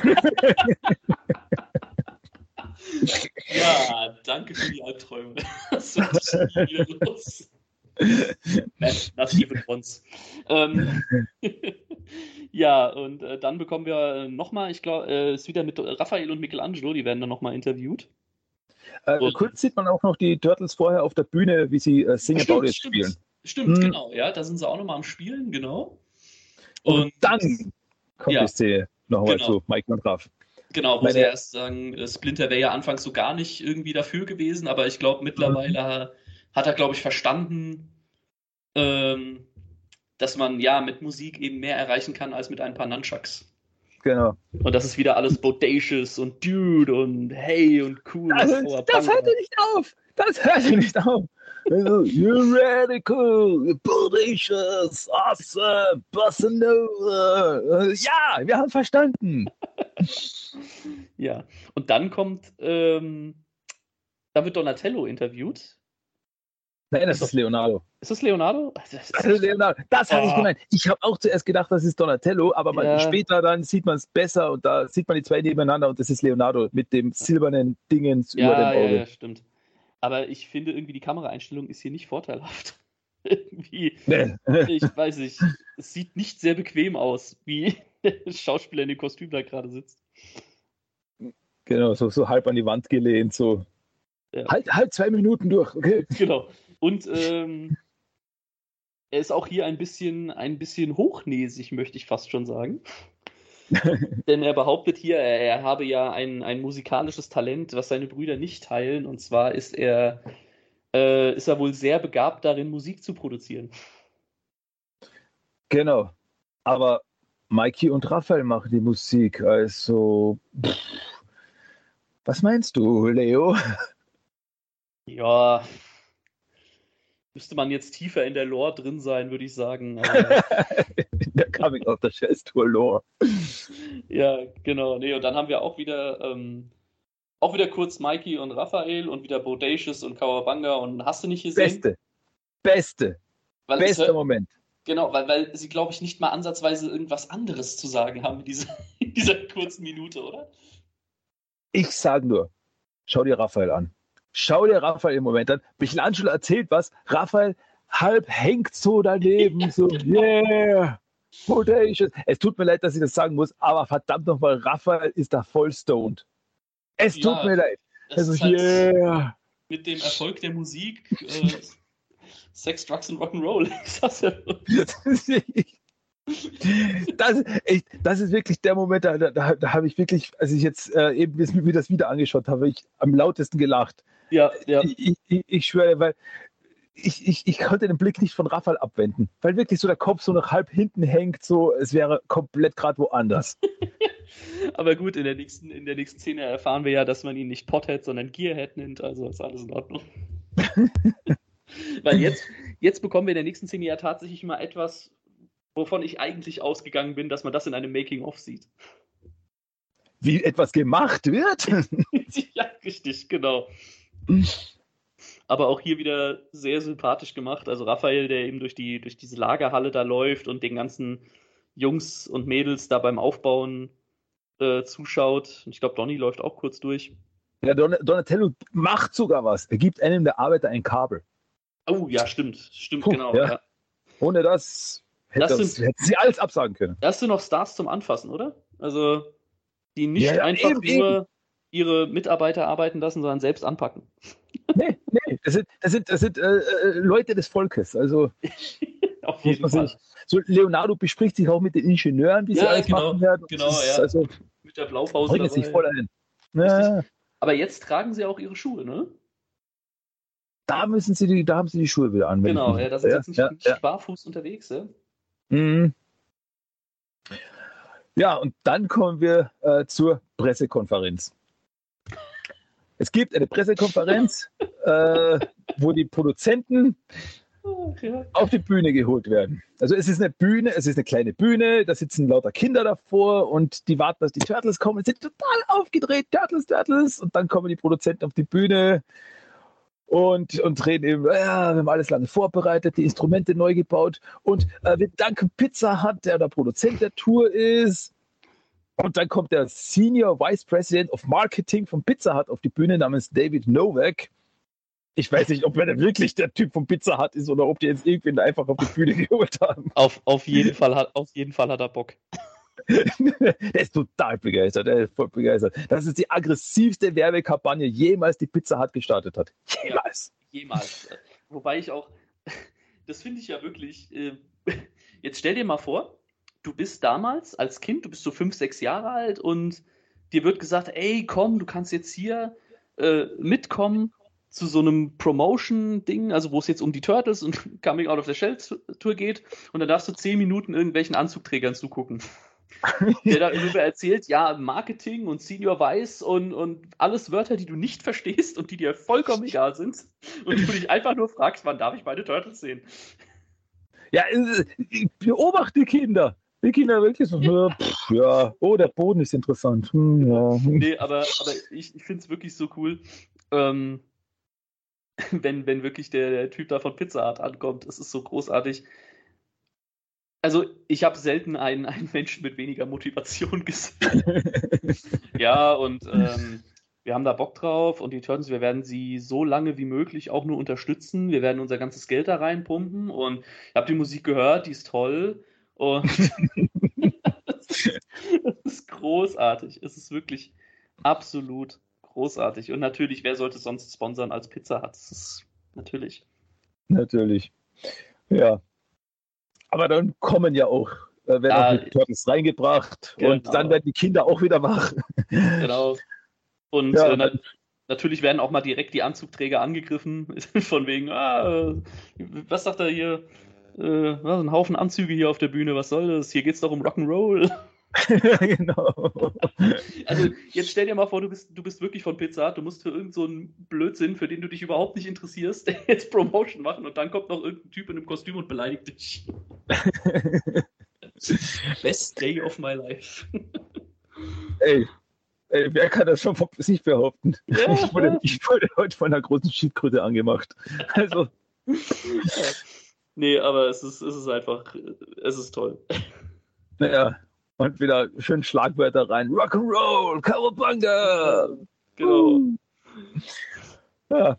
[SPEAKER 2] ja, danke für die Albträume. Das wird wieder los. Even once. Ähm, ja, und äh, dann bekommen wir nochmal, ich glaube, äh, es ist wieder mit Raphael und Michelangelo, die werden dann nochmal interviewt.
[SPEAKER 1] Äh, kurz sieht man auch noch die Turtles vorher auf der Bühne, wie sie äh, Sing About It spielen.
[SPEAKER 2] Stimmt, hm. genau. Ja, da sind sie auch nochmal am Spielen, genau.
[SPEAKER 1] Und, und dann kommt ja, die Szene nochmal genau. zu Mike und Graf.
[SPEAKER 2] Genau, wo Meine, sie erst sagen, äh, Splinter wäre ja anfangs so gar nicht irgendwie dafür gewesen, aber ich glaube, mittlerweile mhm. hat er, glaube ich, verstanden, ähm, dass man ja mit Musik eben mehr erreichen kann als mit ein paar Nunchucks.
[SPEAKER 1] Genau.
[SPEAKER 2] Und das ist wieder alles bodacious und dude und hey und cool.
[SPEAKER 1] Das, das hört nicht auf. Das hört nicht auf. Also, you're radical, bodacious, awesome, bossa nova. Ja, wir haben verstanden.
[SPEAKER 2] ja, und dann kommt, ähm, da wird Donatello interviewt
[SPEAKER 1] Nein, das ist Leonardo.
[SPEAKER 2] Ist das Leonardo?
[SPEAKER 1] Das ist Leonardo. Das oh. habe ich gemeint. Ich habe auch zuerst gedacht, das ist Donatello, aber ja. später dann sieht man es besser und da sieht man die zwei nebeneinander und das ist Leonardo mit dem silbernen Dingens
[SPEAKER 2] ja, über dem Auge. Ja, ja, stimmt. Aber ich finde irgendwie die Kameraeinstellung ist hier nicht vorteilhaft. irgendwie, nee. ich weiß nicht, es sieht nicht sehr bequem aus, wie der Schauspieler in dem Kostüm da gerade sitzt.
[SPEAKER 1] Genau, so, so halb an die Wand gelehnt, so. Ja. Halt, halt zwei Minuten durch, okay?
[SPEAKER 2] Genau. Und ähm, er ist auch hier ein bisschen, ein bisschen hochnäsig, möchte ich fast schon sagen. Denn er behauptet hier, er, er habe ja ein, ein musikalisches Talent, was seine Brüder nicht teilen. Und zwar ist er, äh, ist er wohl sehr begabt darin, Musik zu produzieren.
[SPEAKER 1] Genau. Aber Mikey und Raphael machen die Musik. Also, pff, was meinst du, Leo?
[SPEAKER 2] Ja, müsste man jetzt tiefer in der Lore drin sein, würde ich sagen.
[SPEAKER 1] In der Coming of the Chess Tour Lore.
[SPEAKER 2] ja, genau. Nee, und dann haben wir auch wieder, ähm, auch wieder kurz Mikey und Raphael und wieder Bodacious und Kawabanga und hast du nicht gesehen?
[SPEAKER 1] Beste. Beste.
[SPEAKER 2] Weil es
[SPEAKER 1] Bester Moment.
[SPEAKER 2] Genau, weil, weil sie, glaube ich, nicht mal ansatzweise irgendwas anderes zu sagen haben in dieser, in dieser kurzen Minute, oder?
[SPEAKER 1] Ich sage nur, schau dir Raphael an. Schau dir Raphael im Moment an. Michelangelo erzählt was. Raphael halb hängt so daneben. So, yeah. Bodacious. Es tut mir leid, dass ich das sagen muss, aber verdammt nochmal, Raphael ist da voll stoned. Es tut
[SPEAKER 2] Ja,
[SPEAKER 1] mir leid. Also,
[SPEAKER 2] ist halt
[SPEAKER 1] yeah.
[SPEAKER 2] mit dem Erfolg der Musik äh, Sex, Drugs und Rock'n'Roll. Ja.
[SPEAKER 1] Das ist, wirklich- das, ich, das ist wirklich der Moment, da, da, da habe ich wirklich, als ich jetzt äh, eben mir das wieder angeschaut habe, ich am lautesten gelacht.
[SPEAKER 2] Ja, ja.
[SPEAKER 1] Ich, ich, ich schwöre, weil ich, ich, ich konnte den Blick nicht von Raphael abwenden, weil wirklich so der Kopf so noch halb hinten hängt, so es wäre komplett gerade woanders.
[SPEAKER 2] Aber gut, in der, nächsten, in der nächsten Szene erfahren wir ja, dass man ihn nicht Pothead, sondern Gearhead nennt, also ist alles in Ordnung. Weil jetzt, jetzt bekommen wir in der nächsten Szene ja tatsächlich mal etwas, wovon ich eigentlich ausgegangen bin, dass man das in einem Making-of sieht.
[SPEAKER 1] Wie etwas gemacht wird.
[SPEAKER 2] ja, richtig, genau. Aber auch hier wieder sehr sympathisch gemacht. Also Raphael, der eben durch, die, durch diese Lagerhalle da läuft und den ganzen Jungs und Mädels da beim Aufbauen äh, zuschaut. Und ich glaube, Donny läuft auch kurz durch.
[SPEAKER 1] Ja, Don Donatello macht sogar was. Er gibt einem der Arbeiter ein Kabel.
[SPEAKER 2] Oh, ja, stimmt. Stimmt,
[SPEAKER 1] Puh,
[SPEAKER 2] genau.
[SPEAKER 1] ja.
[SPEAKER 2] Ja.
[SPEAKER 1] Ohne das hätte,
[SPEAKER 2] Das
[SPEAKER 1] das
[SPEAKER 2] sind-
[SPEAKER 1] hätten sie alles absagen können.
[SPEAKER 2] Das sind noch Stars zum Anfassen, oder? Also, die nicht
[SPEAKER 1] Ja,
[SPEAKER 2] einfach
[SPEAKER 1] eben,
[SPEAKER 2] nur ihre Mitarbeiter arbeiten lassen, sondern selbst anpacken.
[SPEAKER 1] Nee, nee, das sind, das sind, das sind äh, äh, Leute des Volkes. Also
[SPEAKER 2] Auf jeden Fall.
[SPEAKER 1] sich, so Leonardo bespricht sich auch mit den Ingenieuren, wie sie
[SPEAKER 2] Ja,
[SPEAKER 1] alles
[SPEAKER 2] genau,
[SPEAKER 1] machen werden.
[SPEAKER 2] genau,
[SPEAKER 1] Das ist
[SPEAKER 2] ja.
[SPEAKER 1] Also
[SPEAKER 2] Mit der Blaupause
[SPEAKER 1] bringen sich voll ein. Ja,
[SPEAKER 2] Aber jetzt tragen sie auch ihre Schuhe, ne?
[SPEAKER 1] da müssen sie die, da haben sie die Schuhe wieder an.
[SPEAKER 2] Genau, ja,
[SPEAKER 1] mich-
[SPEAKER 2] da sind sie jetzt nicht,
[SPEAKER 1] ja,
[SPEAKER 2] nicht barfuß unterwegs, ja?
[SPEAKER 1] Mhm. Ja, und dann kommen wir äh, zur Pressekonferenz. Es gibt eine Pressekonferenz, äh, wo die Produzenten
[SPEAKER 2] ja.
[SPEAKER 1] auf die Bühne geholt werden. Also es ist eine Bühne, es ist eine kleine Bühne, da sitzen lauter Kinder davor und die warten, dass die Turtles kommen, sind total aufgedreht, Turtles, Turtles, und dann kommen die Produzenten auf die Bühne und, und reden eben, ja, wir haben alles lange vorbereitet, die Instrumente neu gebaut und äh, wir danken Pizza Hut, der der Produzent der Tour ist. Und dann kommt der Senior Vice President of Marketing von Pizza Hut auf die Bühne namens David Novak. Ich weiß nicht, ob er wirklich der Typ von Pizza Hut ist oder ob die jetzt irgendwen einfach auf die Bühne geholt haben.
[SPEAKER 2] Auf, auf, jeden Fall hat, auf jeden Fall hat er Bock.
[SPEAKER 1] der ist total begeistert. Der ist voll begeistert. Das ist die aggressivste Werbekampagne jemals die Pizza Hut gestartet hat. Jemals.
[SPEAKER 2] Jemals. Wobei ich auch, das finde ich ja wirklich, äh, jetzt stell dir mal vor, du bist damals als Kind, du bist so fünf, sechs Jahre alt und dir wird gesagt, ey, komm, du kannst jetzt hier äh, mitkommen zu so einem Promotion-Ding, also wo es jetzt um die Turtles und Coming Out of the Shell Tour geht und dann darfst du zehn Minuten irgendwelchen Anzugträgern zugucken. Der da darüber erzählt, ja, Marketing und Senior Weiß und, und alles Wörter, die du nicht verstehst und die dir vollkommen egal sind. Und du dich einfach nur fragst, wann darf ich meine Turtles sehen?
[SPEAKER 1] Ja, äh, ich beobachte die Kinder. Ja, pff, ja, oh, der Boden ist interessant. Hm, ja.
[SPEAKER 2] Nee, aber, aber ich, ich finde es wirklich so cool, ähm, wenn, wenn wirklich der, der Typ da von Pizza Hut ankommt. Es ist so großartig. Also, ich habe selten einen, einen Menschen mit weniger Motivation gesehen. Ja, und ähm, wir haben da Bock drauf und die Turtles, wir werden sie so lange wie möglich auch nur unterstützen. Wir werden unser ganzes Geld da reinpumpen und ich habe die Musik gehört, die ist toll und das ist großartig. Es ist wirklich absolut großartig. Und natürlich, wer sollte sonst sponsern als Pizza Hut? Das ist natürlich.
[SPEAKER 1] Natürlich. Ja. Aber dann kommen ja auch, äh, werden
[SPEAKER 2] Ah,
[SPEAKER 1] auch die Turtles reingebracht und
[SPEAKER 2] genau.
[SPEAKER 1] dann werden die Kinder auch wieder wach.
[SPEAKER 2] Genau. Und
[SPEAKER 1] Ja,
[SPEAKER 2] äh, na, natürlich werden auch mal direkt die Anzugträger angegriffen, von wegen, ah, was sagt er hier? Äh, was, ein Haufen Anzüge hier auf der Bühne, was soll das? Hier geht's doch um Rock'n'Roll.
[SPEAKER 1] genau.
[SPEAKER 2] Also jetzt stell dir mal vor, du bist, du bist wirklich von Pizza, du musst für irgendeinen so einen Blödsinn, für den du dich überhaupt nicht interessierst, jetzt Promotion machen und dann kommt noch irgendein Typ in einem Kostüm und beleidigt dich. Best day of my life.
[SPEAKER 1] Ey, ey, wer kann das schon von sich behaupten?
[SPEAKER 2] Ja.
[SPEAKER 1] Ich, wurde, ich wurde heute von einer großen Schildkröte angemacht. Also,
[SPEAKER 2] Nee, aber es ist, es ist einfach, es ist toll.
[SPEAKER 1] naja. Und wieder schön Schlagwörter rein. Rock'n'Roll, Cowabunga!
[SPEAKER 2] Genau.
[SPEAKER 1] Ja.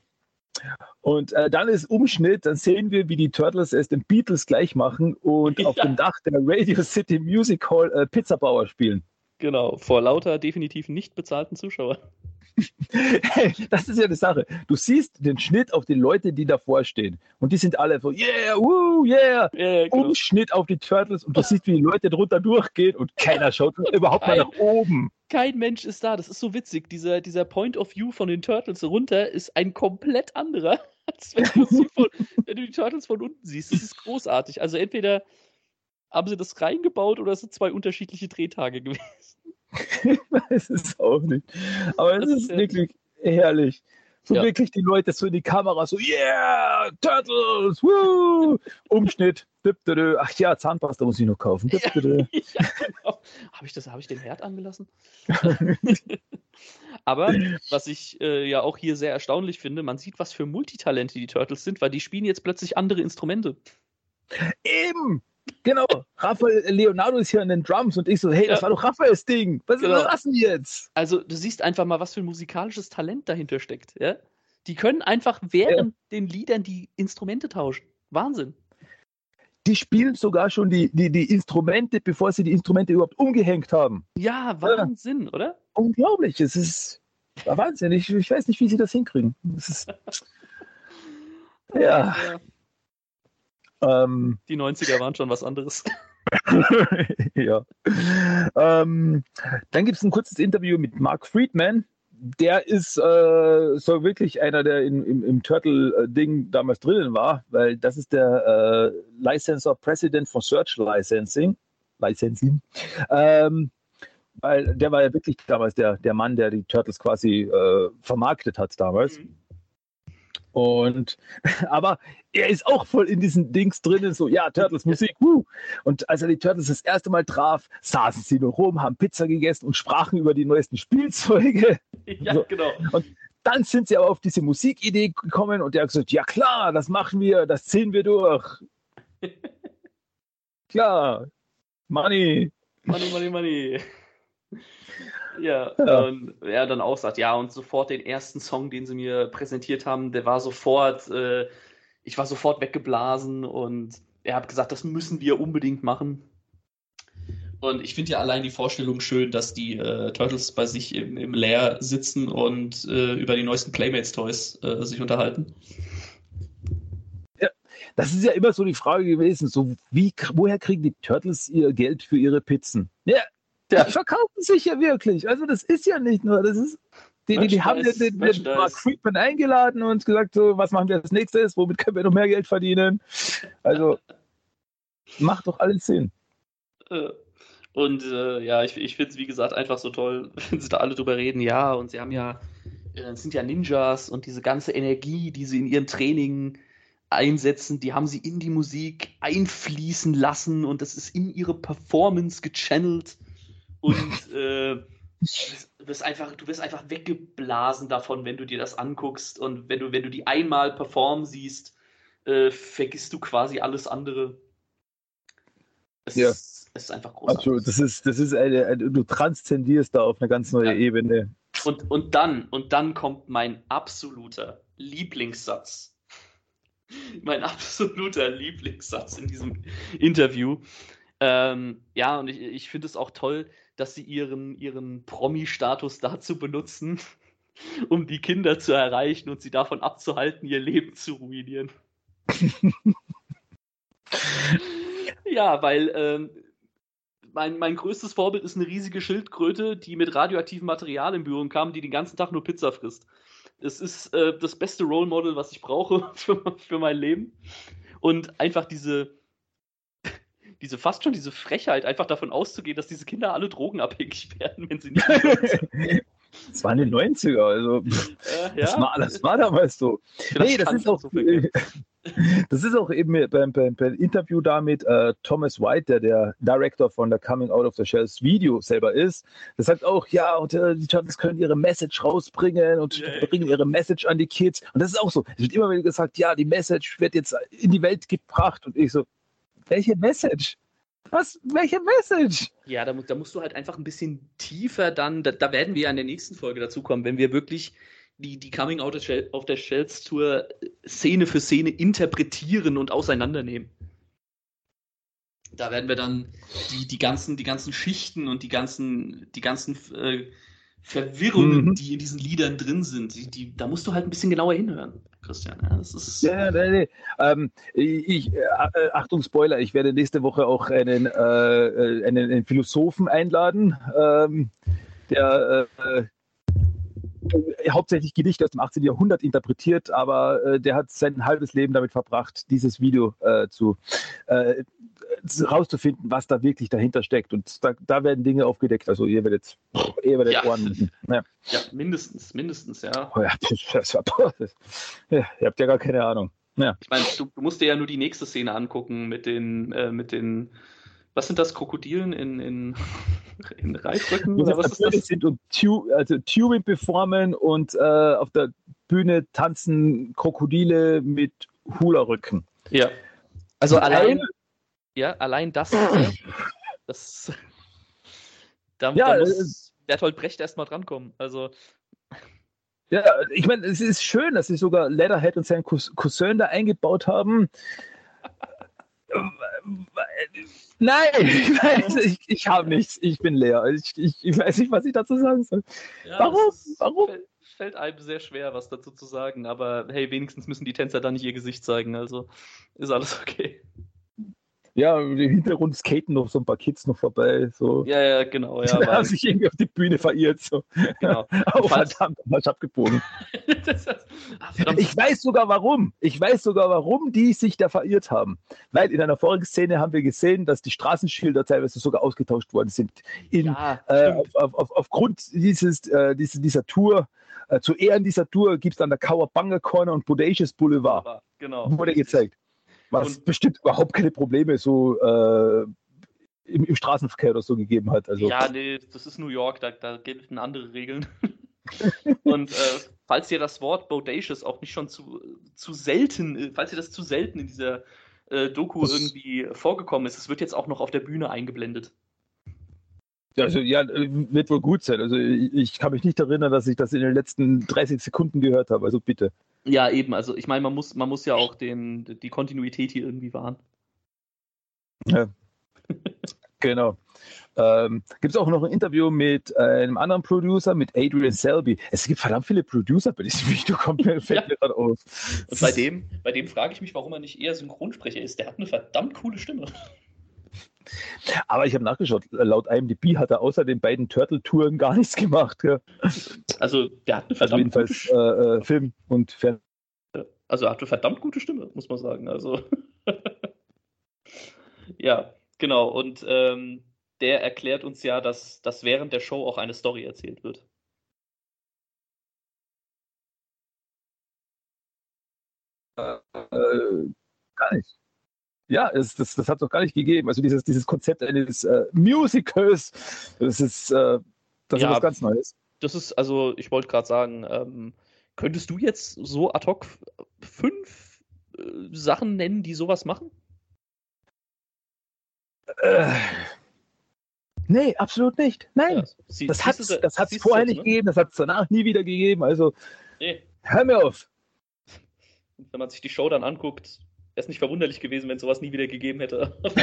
[SPEAKER 1] Und äh, dann ist Umschnitt, dann sehen wir, wie die Turtles es den Beatles gleich machen und auf
[SPEAKER 2] Ja.
[SPEAKER 1] dem Dach der Radio City Music Hall äh, Pizzabauer spielen.
[SPEAKER 2] Genau, vor lauter definitiv nicht bezahlten Zuschauern.
[SPEAKER 1] Hey, das ist ja die Sache. Du siehst den Schnitt auf die Leute, die davor stehen. Und die sind alle so, yeah, woo, yeah.
[SPEAKER 2] Ja, genau.
[SPEAKER 1] Umschnitt auf die Turtles und du siehst, wie die Leute drunter durchgehen und keiner schaut überhaupt mal
[SPEAKER 2] Kein-
[SPEAKER 1] nach oben.
[SPEAKER 2] Kein Mensch ist da. Das ist so witzig. Dieser, dieser Point of View von den Turtles runter ist ein komplett anderer, als wenn du, von, wenn du die Turtles von unten siehst. Das ist großartig. Also entweder haben sie das reingebaut oder es sind zwei unterschiedliche Drehtage gewesen.
[SPEAKER 1] Ich weiß es auch nicht. Aber es ist
[SPEAKER 2] ist
[SPEAKER 1] wirklich herrlich. So
[SPEAKER 2] Ja.
[SPEAKER 1] wirklich die Leute so in die Kamera, so, yeah, Turtles, woo! Umschnitt, ach ja, Zahnpasta muss ich noch kaufen.
[SPEAKER 2] Ja, genau. Habe ich, das- hab ich den Herd angelassen? Aber was ich äh, ja auch hier sehr erstaunlich finde, man sieht, was für Multitalente die Turtles sind, weil die spielen jetzt plötzlich andere Instrumente.
[SPEAKER 1] Eben, genau. Raphael Leonardo ist hier an den Drums und ich so, hey, das
[SPEAKER 2] Ja.
[SPEAKER 1] war doch Raphaels Ding. Was
[SPEAKER 2] Genau.
[SPEAKER 1] ist das denn jetzt?
[SPEAKER 2] Also du siehst einfach mal, was für ein musikalisches Talent dahinter steckt. Ja? Die können einfach während den Liedern die Instrumente tauschen. Wahnsinn.
[SPEAKER 1] Die spielen sogar schon die, die, die Instrumente, bevor sie die Instrumente überhaupt umgehängt haben.
[SPEAKER 2] Ja, Wahnsinn, oder?
[SPEAKER 1] Unglaublich, es ist Wahnsinn. Ich, ich weiß nicht, wie sie das hinkriegen. Das ist, ja, ähm,
[SPEAKER 2] Die 90er waren schon was anderes.
[SPEAKER 1] ja. Ähm, dann gibt es ein kurzes Interview mit Mark Friedman. Der ist äh, so wirklich einer, der in, im, im Turtle-Ding damals drinnen war, weil das ist der äh, Licensor President von Search Licensing. Licensing. Ähm, weil der war ja wirklich damals der, der Mann, der die Turtles quasi äh, vermarktet hat damals.
[SPEAKER 2] Mhm.
[SPEAKER 1] Und aber er ist auch voll in diesen Dings drinnen, so ja, Turtles Musik, wuh. Und als er die Turtles das erste Mal traf, saßen sie nur rum, haben Pizza gegessen und sprachen über die neuesten Spielzeuge.
[SPEAKER 2] Ja,
[SPEAKER 1] So.
[SPEAKER 2] genau.
[SPEAKER 1] Dann sind sie aber auf diese Musikidee gekommen und er hat gesagt, ja klar, das machen wir, das ziehen wir durch. klar, Money.
[SPEAKER 2] Money, money, money. Ja,
[SPEAKER 1] Ja.
[SPEAKER 2] Und er dann auch sagt, ja, und sofort den ersten Song, den sie mir präsentiert haben, der war sofort, äh, ich war sofort weggeblasen und er hat gesagt, das müssen wir unbedingt machen. Und ich finde ja allein die Vorstellung schön, dass die äh, Turtles bei sich im, im Lair sitzen und äh, über die neuesten Playmates-Toys äh, sich unterhalten.
[SPEAKER 1] Das ist ja immer so die Frage gewesen, so wie, woher kriegen die Turtles ihr Geld für ihre Pizzen? Ja,
[SPEAKER 2] Ja.
[SPEAKER 1] die verkaufen sich ja wirklich. Also das ist ja nicht nur, das ist, die, die, die haben den, den, den. Mark Friedman eingeladen und gesagt, so, was machen wir als nächstes, womit können wir noch mehr Geld verdienen? Also macht doch alles Sinn.
[SPEAKER 2] Äh, Und äh, ja, ich, ich finde es, wie gesagt, einfach so toll, wenn sie da alle drüber reden. Ja, und sie haben ja, äh, sind ja Ninjas und diese ganze Energie, die sie in ihrem Training einsetzen, die haben sie in die Musik einfließen lassen und das ist in ihre Performance gechannelt. Und äh, du, wirst einfach, du wirst einfach weggeblasen davon, wenn du dir das anguckst. Und wenn du, wenn du die einmal performen siehst, äh, vergisst du quasi alles andere. Es,
[SPEAKER 1] Ja.
[SPEAKER 2] ist, es ist einfach großartig.
[SPEAKER 1] Also das ist, das ist eine, eine, du transzendierst da auf eine ganz neue
[SPEAKER 2] Ja.
[SPEAKER 1] Ebene.
[SPEAKER 2] Und, und dann, und dann kommt mein absoluter Lieblingssatz. Mein absoluter Lieblingssatz in diesem Interview. Ähm, ja, und ich, ich finde es auch toll, dass sie ihren, ihren Promi-Status dazu benutzen, um die Kinder zu erreichen und sie davon abzuhalten, ihr Leben zu ruinieren. ja, weil ähm, mein, mein größtes Vorbild ist eine riesige Schildkröte, die mit radioaktivem Material in Berührung kam, die den ganzen Tag nur Pizza frisst. Es ist äh, das beste Role Model, was ich brauche für, für mein Leben. Und einfach diese, diese fast schon diese Frechheit, einfach davon auszugehen, dass diese Kinder alle drogenabhängig werden, wenn sie nicht sind.
[SPEAKER 1] Das waren die 90er, also
[SPEAKER 2] äh,
[SPEAKER 1] das,
[SPEAKER 2] ja.
[SPEAKER 1] war, das war damals so. nee, das ist auch,
[SPEAKER 2] so
[SPEAKER 1] das ist auch eben beim, beim, beim Interview da mit äh, Thomas White, der der Director von der Coming Out of the Shells Video selber ist. Der sagt auch, ja, und äh, die Turtles können ihre Message rausbringen und
[SPEAKER 2] Yay.
[SPEAKER 1] bringen ihre Message an die Kids. Und das ist auch so. Es wird immer wieder gesagt, ja, die Message wird jetzt in die Welt gebracht. Und ich so, welche Message? Was? Welche Message?
[SPEAKER 2] Ja, da, da musst du halt einfach ein bisschen tiefer dann, da, da werden wir ja in der nächsten Folge dazu kommen, wenn wir wirklich die, die Coming Out of the Shells Tour äh, Szene für Szene interpretieren und auseinandernehmen. Da werden wir dann die, die, ganzen, die ganzen Schichten und die ganzen, die ganzen äh, Verwirrungen,
[SPEAKER 1] Mhm.
[SPEAKER 2] die in diesen Liedern drin sind, die, die, da musst du halt ein bisschen genauer hinhören, Christian. Ja, das ist,
[SPEAKER 1] Ja, nee, nee. Ähm, ich, äh, äh, Achtung, Spoiler, ich werde nächste Woche auch einen, äh, äh, einen, einen Philosophen einladen, ähm, der äh, äh, hauptsächlich Gedichte aus dem 18. Jahrhundert interpretiert, aber der hat sein halbes Leben damit verbracht, dieses Video zu- rauszufinden, was da wirklich dahinter steckt. Und da, da werden Dinge aufgedeckt. Also ihr werdet, ihr werdet
[SPEAKER 2] Ja.
[SPEAKER 1] Ohren. Ja.
[SPEAKER 2] ja, mindestens, mindestens, ja.
[SPEAKER 1] Oh ja, das war, das, ja, ihr habt ja gar keine Ahnung. Ja.
[SPEAKER 2] Ich meine, du, du musst dir ja nur die nächste Szene angucken mit den, äh, mit den, was sind das, Krokodilen in, in, in Oder
[SPEAKER 1] auf
[SPEAKER 2] was ist das?
[SPEAKER 1] sind und tu also Tubing performen und äh, auf der Bühne tanzen Krokodile mit Hula-Rücken.
[SPEAKER 2] Ja. Also allein, ja, allein das, äh, das, da,
[SPEAKER 1] Ja,
[SPEAKER 2] da
[SPEAKER 1] äh,
[SPEAKER 2] muss Bertolt Brecht erstmal drankommen. Also,
[SPEAKER 1] Ja, ich meine, es ist schön, dass sie sogar Leatherhead und seinen Cous- Cousin da eingebaut haben. Nein, ich, weiß, ich, ich habe nichts. Ich bin leer. Ich, ich, ich weiß nicht, was ich dazu sagen soll.
[SPEAKER 2] ja,
[SPEAKER 1] Warum?
[SPEAKER 2] es ist-
[SPEAKER 1] Warum?
[SPEAKER 2] Fällt, fällt einem sehr schwer, was dazu zu sagen, aber hey, wenigstens müssen die Tänzer da nicht ihr Gesicht zeigen, also ist alles okay.
[SPEAKER 1] Ja, im Hintergrund skaten noch so ein paar Kids noch vorbei. So.
[SPEAKER 2] Ja, ja, genau, ja,
[SPEAKER 1] Die haben sich irgendwie auf die Bühne verirrt. So.
[SPEAKER 2] genau.
[SPEAKER 1] Oh, verdammt, falsch abgebogen.
[SPEAKER 2] Das.
[SPEAKER 1] Ich weiß sogar warum. Ich weiß sogar, warum die sich da verirrt haben. Weil in einer vorigen Szene haben wir gesehen, dass die Straßenschilder teilweise sogar ausgetauscht worden sind. In,
[SPEAKER 2] ja,
[SPEAKER 1] äh, auf, auf, auf, aufgrund dieses, äh, diese, dieser Tour, äh, zu Ehren dieser Tour gibt es dann der Cowabunga Corner und Bodacious Boulevard.
[SPEAKER 2] Genau.
[SPEAKER 1] Wurde gezeigt. Was
[SPEAKER 2] Und-
[SPEAKER 1] bestimmt überhaupt keine Probleme so äh, im, im Straßenverkehr oder so gegeben hat. Also,
[SPEAKER 2] Ja, nee, das ist New York, da, da gelten andere Regeln. Und äh, falls dir das Wort Bodacious auch nicht schon zu, zu selten, äh, falls dir das zu selten in dieser äh, Doku
[SPEAKER 1] Das-
[SPEAKER 2] irgendwie vorgekommen ist, es wird jetzt auch noch auf der Bühne eingeblendet.
[SPEAKER 1] also ja, äh, wird wohl gut sein. Also ich, ich kann mich nicht erinnern, dass ich das in den letzten 30 Sekunden gehört habe. Also bitte.
[SPEAKER 2] Ja, eben, also ich meine, man muss, man muss ja auch den, die Kontinuität hier irgendwie wahren.
[SPEAKER 1] Genau. Ähm, gibt es auch noch ein Interview mit einem anderen Producer, mit Adrian Selby. Es gibt verdammt viele Producer bei diesem Video, kommt mir, fällt
[SPEAKER 2] Ja.
[SPEAKER 1] mir gerade auf.
[SPEAKER 2] Und bei dem, bei dem frage ich mich, warum er nicht eher Synchronsprecher ist. Der hat eine verdammt coole Stimme.
[SPEAKER 1] Aber ich habe nachgeschaut, laut IMDb hat er außer den beiden Turtle-Touren gar nichts gemacht. Ja.
[SPEAKER 2] Also, der hat eine
[SPEAKER 1] Also
[SPEAKER 2] verdammt gute
[SPEAKER 1] jedenfalls
[SPEAKER 2] Stimme.
[SPEAKER 1] äh, äh, Film und Fernsehen.
[SPEAKER 2] Also er hat eine verdammt gute Stimme, muss man sagen. Also ja, genau. Und ähm, der erklärt uns ja, dass, dass während der Show auch eine Story erzählt wird.
[SPEAKER 1] Äh, gar nicht. Ja, es, das, das hat es doch gar nicht gegeben. Also dieses, dieses Konzept eines äh, Musicals, das ist, äh, das
[SPEAKER 2] Ja.
[SPEAKER 1] ist was ganz Neues.
[SPEAKER 2] Das ist, also, ich wollte gerade sagen, ähm, könntest du jetzt so ad hoc fünf äh, Sachen nennen, die sowas machen?
[SPEAKER 1] Äh, nee, absolut nicht. Nein.
[SPEAKER 2] Ja, sie-
[SPEAKER 1] Das hat es
[SPEAKER 2] da-
[SPEAKER 1] das hat's vorher nicht
[SPEAKER 2] ne?
[SPEAKER 1] gegeben, das hat es danach nie wieder gegeben. Also
[SPEAKER 2] Nee.
[SPEAKER 1] hör mir auf.
[SPEAKER 2] Wenn man sich die Show dann anguckt, wäre es nicht verwunderlich gewesen, wenn es sowas nie wieder gegeben hätte.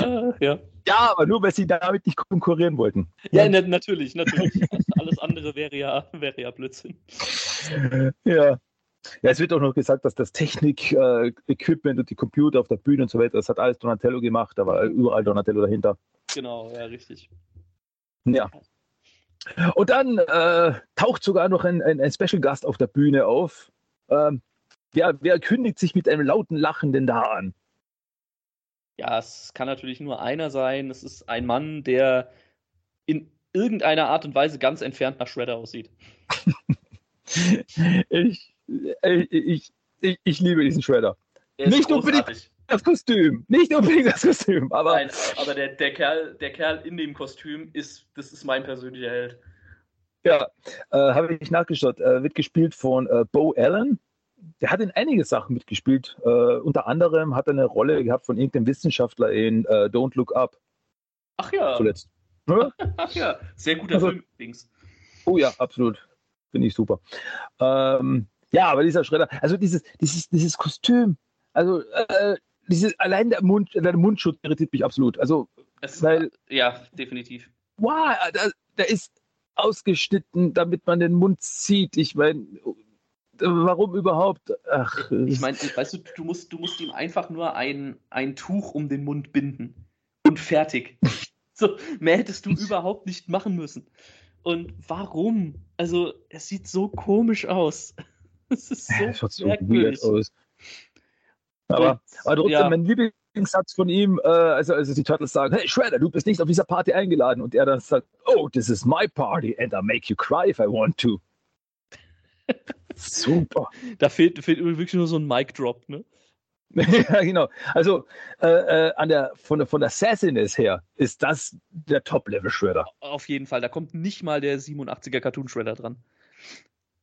[SPEAKER 2] Ah, ja.
[SPEAKER 1] Ja, aber nur, weil sie damit nicht konkurrieren wollten.
[SPEAKER 2] Ja, na, natürlich, natürlich. Alles andere wäre ja, wäre ja Blödsinn.
[SPEAKER 1] Ja. Ja, es wird auch noch gesagt, dass das Technik-Equipment und die Computer auf der Bühne und so weiter, das hat alles Donatello gemacht, da war überall Donatello dahinter.
[SPEAKER 2] Genau, ja, richtig.
[SPEAKER 1] Ja. Und dann äh, taucht sogar noch ein, ein, ein Special Gast auf der Bühne auf. Ähm, wer, wer kündigt sich mit einem lauten Lachen denn da an?
[SPEAKER 2] Ja, es kann natürlich nur einer sein. Es ist ein Mann, der in irgendeiner Art und Weise ganz entfernt nach Shredder aussieht.
[SPEAKER 1] ich, ich, ich, ich, liebe diesen Shredder. Nicht unbedingt das Kostüm. Nicht unbedingt das Kostüm, aber.
[SPEAKER 2] Nein, aber der, der, Kerl, der Kerl in dem Kostüm ist, das ist mein persönlicher Held.
[SPEAKER 1] Ja, äh, habe ich nachgeschaut. Äh, wird gespielt von äh, Bo Allen. Der hat in einige Sachen mitgespielt. Äh, unter anderem hat er eine Rolle gehabt von irgendeinem Wissenschaftler in äh, Don't Look Up.
[SPEAKER 2] Ach ja.
[SPEAKER 1] Zuletzt.
[SPEAKER 2] Ja? Ach ja, sehr guter also, Film übrigens.
[SPEAKER 1] Oh ja, absolut. Finde ich super. Ähm, ja, aber dieser Schredder, also dieses, dieses, dieses Kostüm, also äh, dieses, allein der, Mund, der Mundschutz irritiert mich absolut. Also,
[SPEAKER 2] es, weil, ja, definitiv.
[SPEAKER 1] Wow, da, der ist ausgeschnitten, damit man den Mund sieht. Ich meine, warum überhaupt? Ach,
[SPEAKER 2] ich meine, weißt du, du musst, du musst ihm einfach nur ein, ein Tuch um den Mund binden und fertig. so, mehr hättest du überhaupt nicht machen müssen. Und warum? Also, es sieht so komisch aus. Es ist so,
[SPEAKER 1] das so weird aus. Aber, aber trotzdem, ja. mein Lieblingssatz von ihm, äh, also, also die Turtles sagen, hey Shredder, du bist nicht auf dieser Party eingeladen. Und er dann sagt, oh, this is my party and I'll make you cry if I want to. Super.
[SPEAKER 2] Da fehlt, fehlt wirklich nur so ein Mic-Drop, ne?
[SPEAKER 1] ja, genau. Also äh, äh, an der, von, der, von der Sassiness her ist das der Top-Level-Shredder.
[SPEAKER 2] Auf jeden Fall. Da kommt nicht mal der 87er Cartoon-Shredder dran.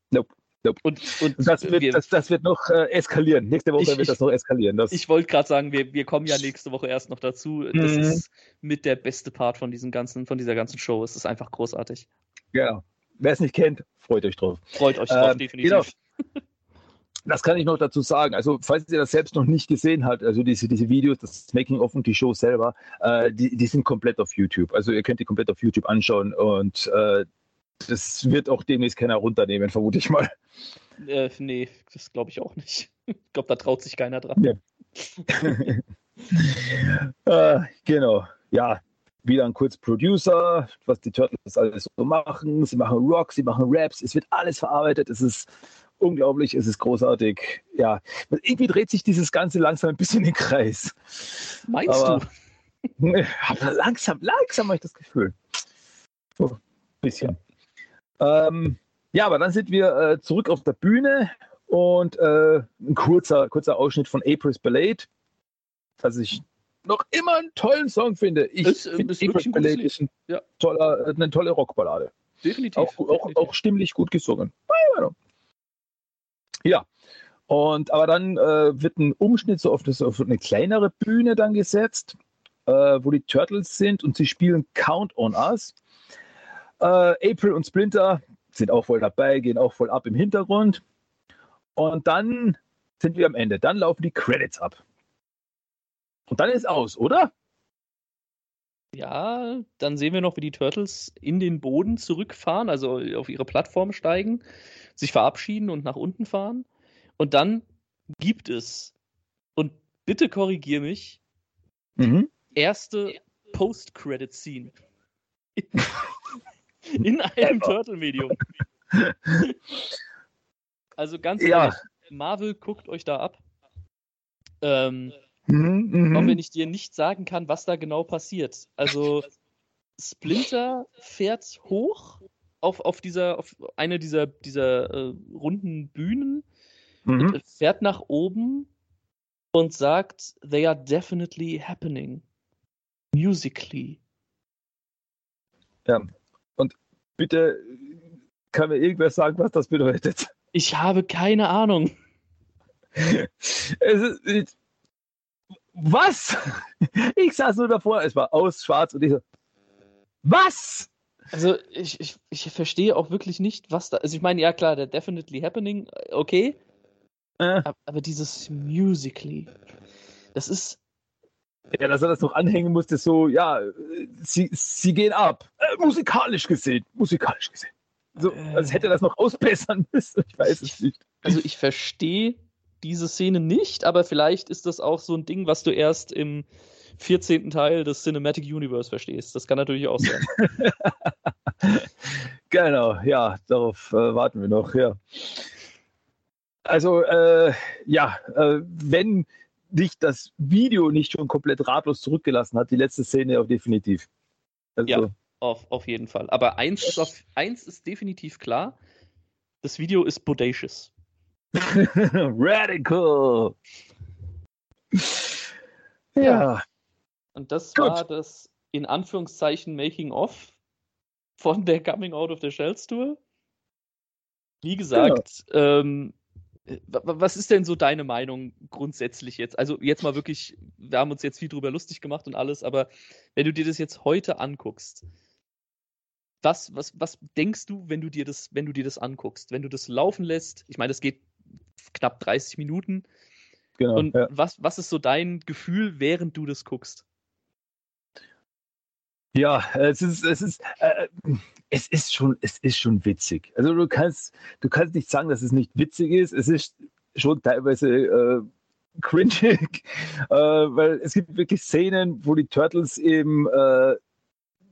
[SPEAKER 1] Nope. Nope. Und, und das, wird, wir, das, das, wird noch äh, eskalieren. Nächste Woche ich, wird das noch eskalieren. Das
[SPEAKER 2] ich wollte gerade sagen, wir, wir kommen ja nächste Woche erst noch dazu. Das mhm. ist mit der beste Part von, diesem ganzen, von dieser ganzen Show. Es ist einfach großartig.
[SPEAKER 1] Ja. Wer es nicht kennt, freut euch drauf.
[SPEAKER 2] Freut euch drauf, ähm, definitiv. Genau.
[SPEAKER 1] Das kann ich noch dazu sagen. Also, falls ihr das selbst noch nicht gesehen habt, also diese, diese Videos, das Making-of und die Show selber, äh, die, die sind komplett auf YouTube. Also, ihr könnt die komplett auf YouTube anschauen und äh, das wird auch demnächst keiner runternehmen, vermute ich mal.
[SPEAKER 2] Äh, nee, das glaube ich auch nicht. Ich glaube, da traut sich keiner dran. Ja.
[SPEAKER 1] äh, genau. Ja, wieder ein kurz Producer, was die Turtles alles so machen. Sie machen Rock, sie machen Raps, es wird alles verarbeitet. Es ist unglaublich, es ist großartig. Ja, irgendwie dreht sich dieses Ganze langsam ein bisschen im Kreis.
[SPEAKER 2] Meinst aber,
[SPEAKER 1] du? langsam, langsam habe ich das Gefühl. So, ein bisschen. Ähm, ja, aber dann sind wir äh, zurück auf der Bühne und äh, ein kurzer, kurzer Ausschnitt von April's Ballade, was ich noch immer einen tollen Song finde. Ich
[SPEAKER 2] äh, finde April's Ballade ist ein
[SPEAKER 1] ja. toller, eine tolle Rockballade.
[SPEAKER 2] Definitiv.
[SPEAKER 1] Auch, auch,
[SPEAKER 2] definitiv.
[SPEAKER 1] auch stimmlich gut gesungen. Ja. Und aber dann äh, wird ein Umschnitt so auf, das, auf eine kleinere Bühne dann gesetzt, äh, wo die Turtles sind und sie spielen Count on Us. Äh, April und Splinter sind auch voll dabei, gehen auch voll ab im Hintergrund. Und dann sind wir am Ende. Dann laufen die Credits ab. Und dann ist aus, oder?
[SPEAKER 2] Ja, dann sehen wir noch, wie die Turtles in den Boden zurückfahren, also auf ihre Plattform steigen, sich verabschieden und nach unten fahren. Und dann gibt es, und bitte korrigier mich, mhm. erste Post-Credit-Scene. In einem Turtle-Medium. also ganz
[SPEAKER 1] ja.
[SPEAKER 2] ehrlich, Marvel guckt euch da ab. Ähm, mhm, auch mhm. wenn ich dir nicht sagen kann, was da genau passiert. Also Splinter fährt hoch auf, auf dieser, auf eine dieser, dieser äh, runden Bühnen, mhm. fährt nach oben und sagt, they are definitely happening. Musically.
[SPEAKER 1] Ja, Bitte kann mir irgendwer sagen, was das bedeutet.
[SPEAKER 2] Ich habe keine Ahnung.
[SPEAKER 1] es ist, was? Ich saß nur davor, es war aus, schwarz und ich so, was?
[SPEAKER 2] Also ich, ich, ich verstehe auch wirklich nicht, was da. Also ich meine, ja klar, der Definitely Happening, okay. Äh. Aber, aber, dieses Musically, das ist.
[SPEAKER 1] Ja, dass er das noch anhängen musste, so, ja, sie, sie gehen ab. Äh, musikalisch gesehen, musikalisch gesehen. So, äh, als hätte er das noch ausbessern müssen. Ich weiß es nicht.
[SPEAKER 2] Also ich verstehe diese Szene nicht, aber vielleicht ist das auch so ein Ding, was du erst im 14. Teil des Cinematic Universe verstehst. Das kann natürlich auch sein.
[SPEAKER 1] genau, ja, darauf äh, warten wir noch, ja. Also äh, ja, äh, wenn dich das Video nicht schon komplett ratlos zurückgelassen hat, die letzte Szene auch definitiv.
[SPEAKER 2] Also, ja, auf, auf jeden Fall. Aber eins ist, auf, eins ist definitiv klar: das Video ist bodacious.
[SPEAKER 1] Radical!
[SPEAKER 2] Ja. ja. Und das Gut. war das in Anführungszeichen Making-of von der Coming Out of the Shells Tour. Wie gesagt, genau. ähm, was ist denn so deine Meinung grundsätzlich jetzt? Also jetzt mal wirklich, wir haben uns jetzt viel drüber lustig gemacht und alles, aber wenn du dir das jetzt heute anguckst, was, was, was denkst du, wenn du dir das, wenn du dir das anguckst, wenn du das laufen lässt? Ich meine, das geht knapp 30 Minuten. Genau, und ja. was, was ist so dein Gefühl, während du das guckst?
[SPEAKER 1] Ja, es ist, es ist, äh, es ist schon, es ist schon witzig. Also du kannst, du kannst nicht sagen, dass es nicht witzig ist. Es ist schon teilweise äh, cringig, äh, weil es gibt wirklich Szenen, wo die Turtles eben äh,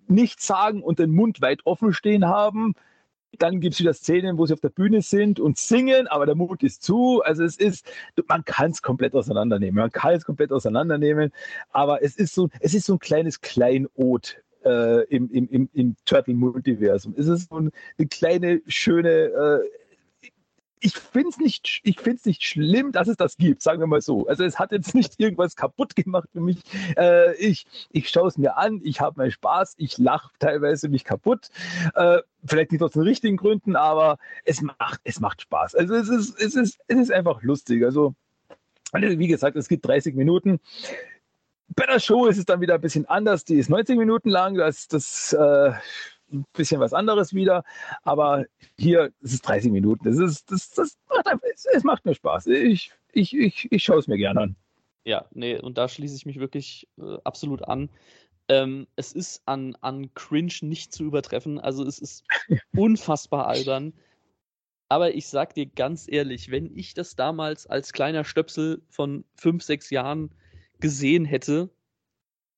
[SPEAKER 1] nichts sagen und den Mund weit offen stehen haben. Dann gibt es wieder Szenen, wo sie auf der Bühne sind und singen, aber der Mund ist zu. Also es ist, man kann es komplett auseinandernehmen. Man kann es komplett auseinandernehmen, aber es ist so, es ist so ein kleines Kleinod äh, im, im, im, im Turtle-Multiversum. Es ist so eine, eine kleine, schöne. Äh, ich finde es nicht, nicht schlimm, dass es das gibt, sagen wir mal so. Also es hat jetzt nicht irgendwas kaputt gemacht für mich. Äh, ich ich schaue es mir an, ich habe meinen Spaß, ich lache teilweise mich kaputt. Äh, vielleicht nicht aus den richtigen Gründen, aber es macht, es macht Spaß. Also es ist, es ist, es ist einfach lustig. Also wie gesagt, es gibt 30 Minuten. Bei der Show ist es dann wieder ein bisschen anders. Die ist 90 Minuten lang, das ist äh, ein bisschen was anderes wieder. Aber hier ist es 30 Minuten. Das ist, das, das macht einfach, es, es macht mir Spaß. Ich, ich, ich, ich schaue es mir gerne an.
[SPEAKER 2] Ja, nee, und da schließe ich mich wirklich äh, absolut an. Ähm, es ist an, an Cringe nicht zu übertreffen. Also es ist unfassbar albern. Aber ich sag dir ganz ehrlich, wenn ich das damals als kleiner Stöpsel von fünf, sechs Jahren gesehen hätte,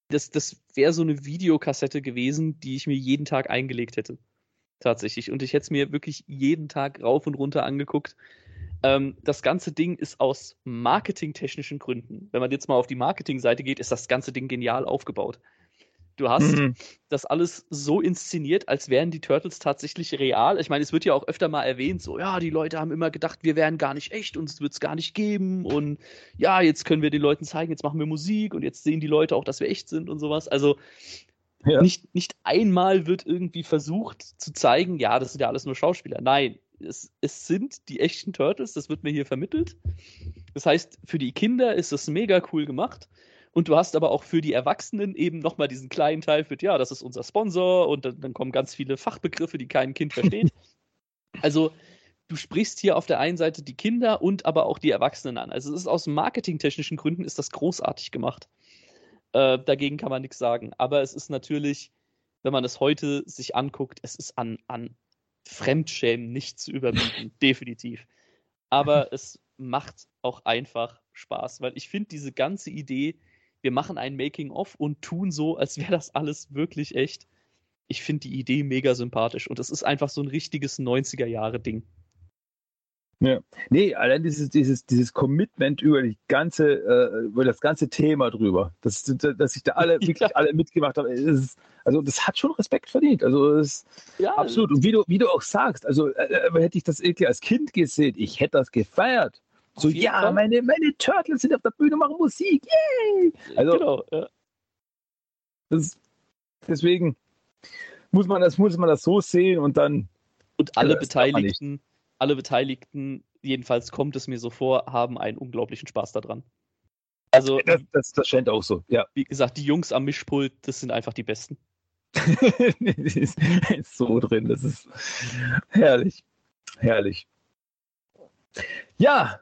[SPEAKER 2] das, das wäre so eine Videokassette gewesen, die ich mir jeden Tag eingelegt hätte. Tatsächlich. Und ich hätte es mir wirklich jeden Tag rauf und runter angeguckt. Ähm, das ganze Ding ist aus marketingtechnischen Gründen, wenn man jetzt mal auf die Marketingseite geht, ist das ganze Ding genial aufgebaut. Du hast mhm. das alles so inszeniert, als wären die Turtles tatsächlich real. Ich meine, es wird ja auch öfter mal erwähnt, so, ja, die Leute haben immer gedacht, wir wären gar nicht echt, uns wird es gar nicht geben. Und ja, jetzt können wir den Leuten zeigen, jetzt machen wir Musik und jetzt sehen die Leute auch, dass wir echt sind und sowas. Also ja. nicht, nicht einmal wird irgendwie versucht zu zeigen, ja, das sind ja alles nur Schauspieler. Nein, es, es sind die echten Turtles, das wird mir hier vermittelt. Das heißt, für die Kinder ist das mega cool gemacht. Und du hast aber auch für die Erwachsenen eben nochmal diesen kleinen Teil für, ja, das ist unser Sponsor und dann, dann kommen ganz viele Fachbegriffe, die kein Kind versteht. also du sprichst hier auf der einen Seite die Kinder und aber auch die Erwachsenen an. Also es ist aus marketingtechnischen Gründen ist das großartig gemacht. Äh, dagegen kann man nichts sagen. Aber es ist natürlich, wenn man es heute sich anguckt, es ist an, an Fremdschämen nicht zu überbieten, definitiv. Aber es macht auch einfach Spaß, weil ich finde diese ganze Idee, wir machen ein Making-of und tun so, als wäre das alles wirklich echt. Ich finde die Idee mega sympathisch und es ist einfach so ein richtiges 90er-Jahre-Ding.
[SPEAKER 1] Ja. Nee, allein dieses, dieses, dieses Commitment über die ganze, äh, über das ganze Thema drüber, dass, dass sich da alle, wirklich ja. alle mitgemacht haben, ist, also das hat schon Respekt verdient. Also das, ja, absolut. Und wie du, wie du auch sagst, also äh, äh hätte ich das irgendwie als Kind gesehen, ich hätte das gefeiert. So, ja, meine, meine Turtles sind auf der Bühne, machen Musik, yay! Also, genau, ja. das, deswegen muss man, das, muss man das so sehen und dann.
[SPEAKER 2] Und alle Beteiligten, alle Beteiligten, jedenfalls kommt es mir so vor, haben einen unglaublichen Spaß daran.
[SPEAKER 1] Also, das, das, das scheint auch so, ja.
[SPEAKER 2] Wie gesagt, die Jungs am Mischpult, das sind einfach die Besten.
[SPEAKER 1] ist, ist so drin, das ist herrlich. Herrlich. Ja,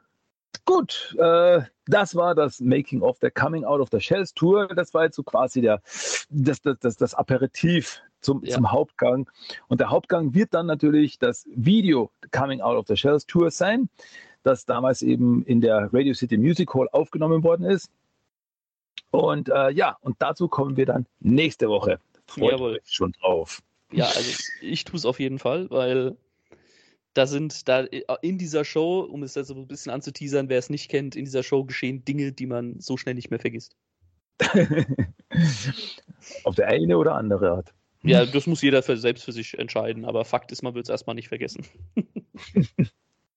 [SPEAKER 1] Gut, äh, das war das Making of der Coming Out of the Shells Tour. Das war jetzt so quasi der, das, das, das, das Aperitif zum, ja. zum Hauptgang. Und der Hauptgang wird dann natürlich das Video Coming Out of the Shells Tour sein, das damals eben in der Radio City Music Hall aufgenommen worden ist. Und äh, ja, und dazu kommen wir dann nächste Woche.
[SPEAKER 2] Freut
[SPEAKER 1] Jawohl. schon drauf.
[SPEAKER 2] Ja, also ich tue es auf jeden Fall, weil da sind da äh, in dieser Show, um es jetzt so ein bisschen anzuteasern, wer es nicht kennt, in dieser Show geschehen Dinge, die man so schnell nicht mehr vergisst.
[SPEAKER 1] Auf der eine oder andere Art.
[SPEAKER 2] Ja, das muss jeder für, selbst für sich entscheiden, aber Fakt ist, man wird es erstmal nicht vergessen.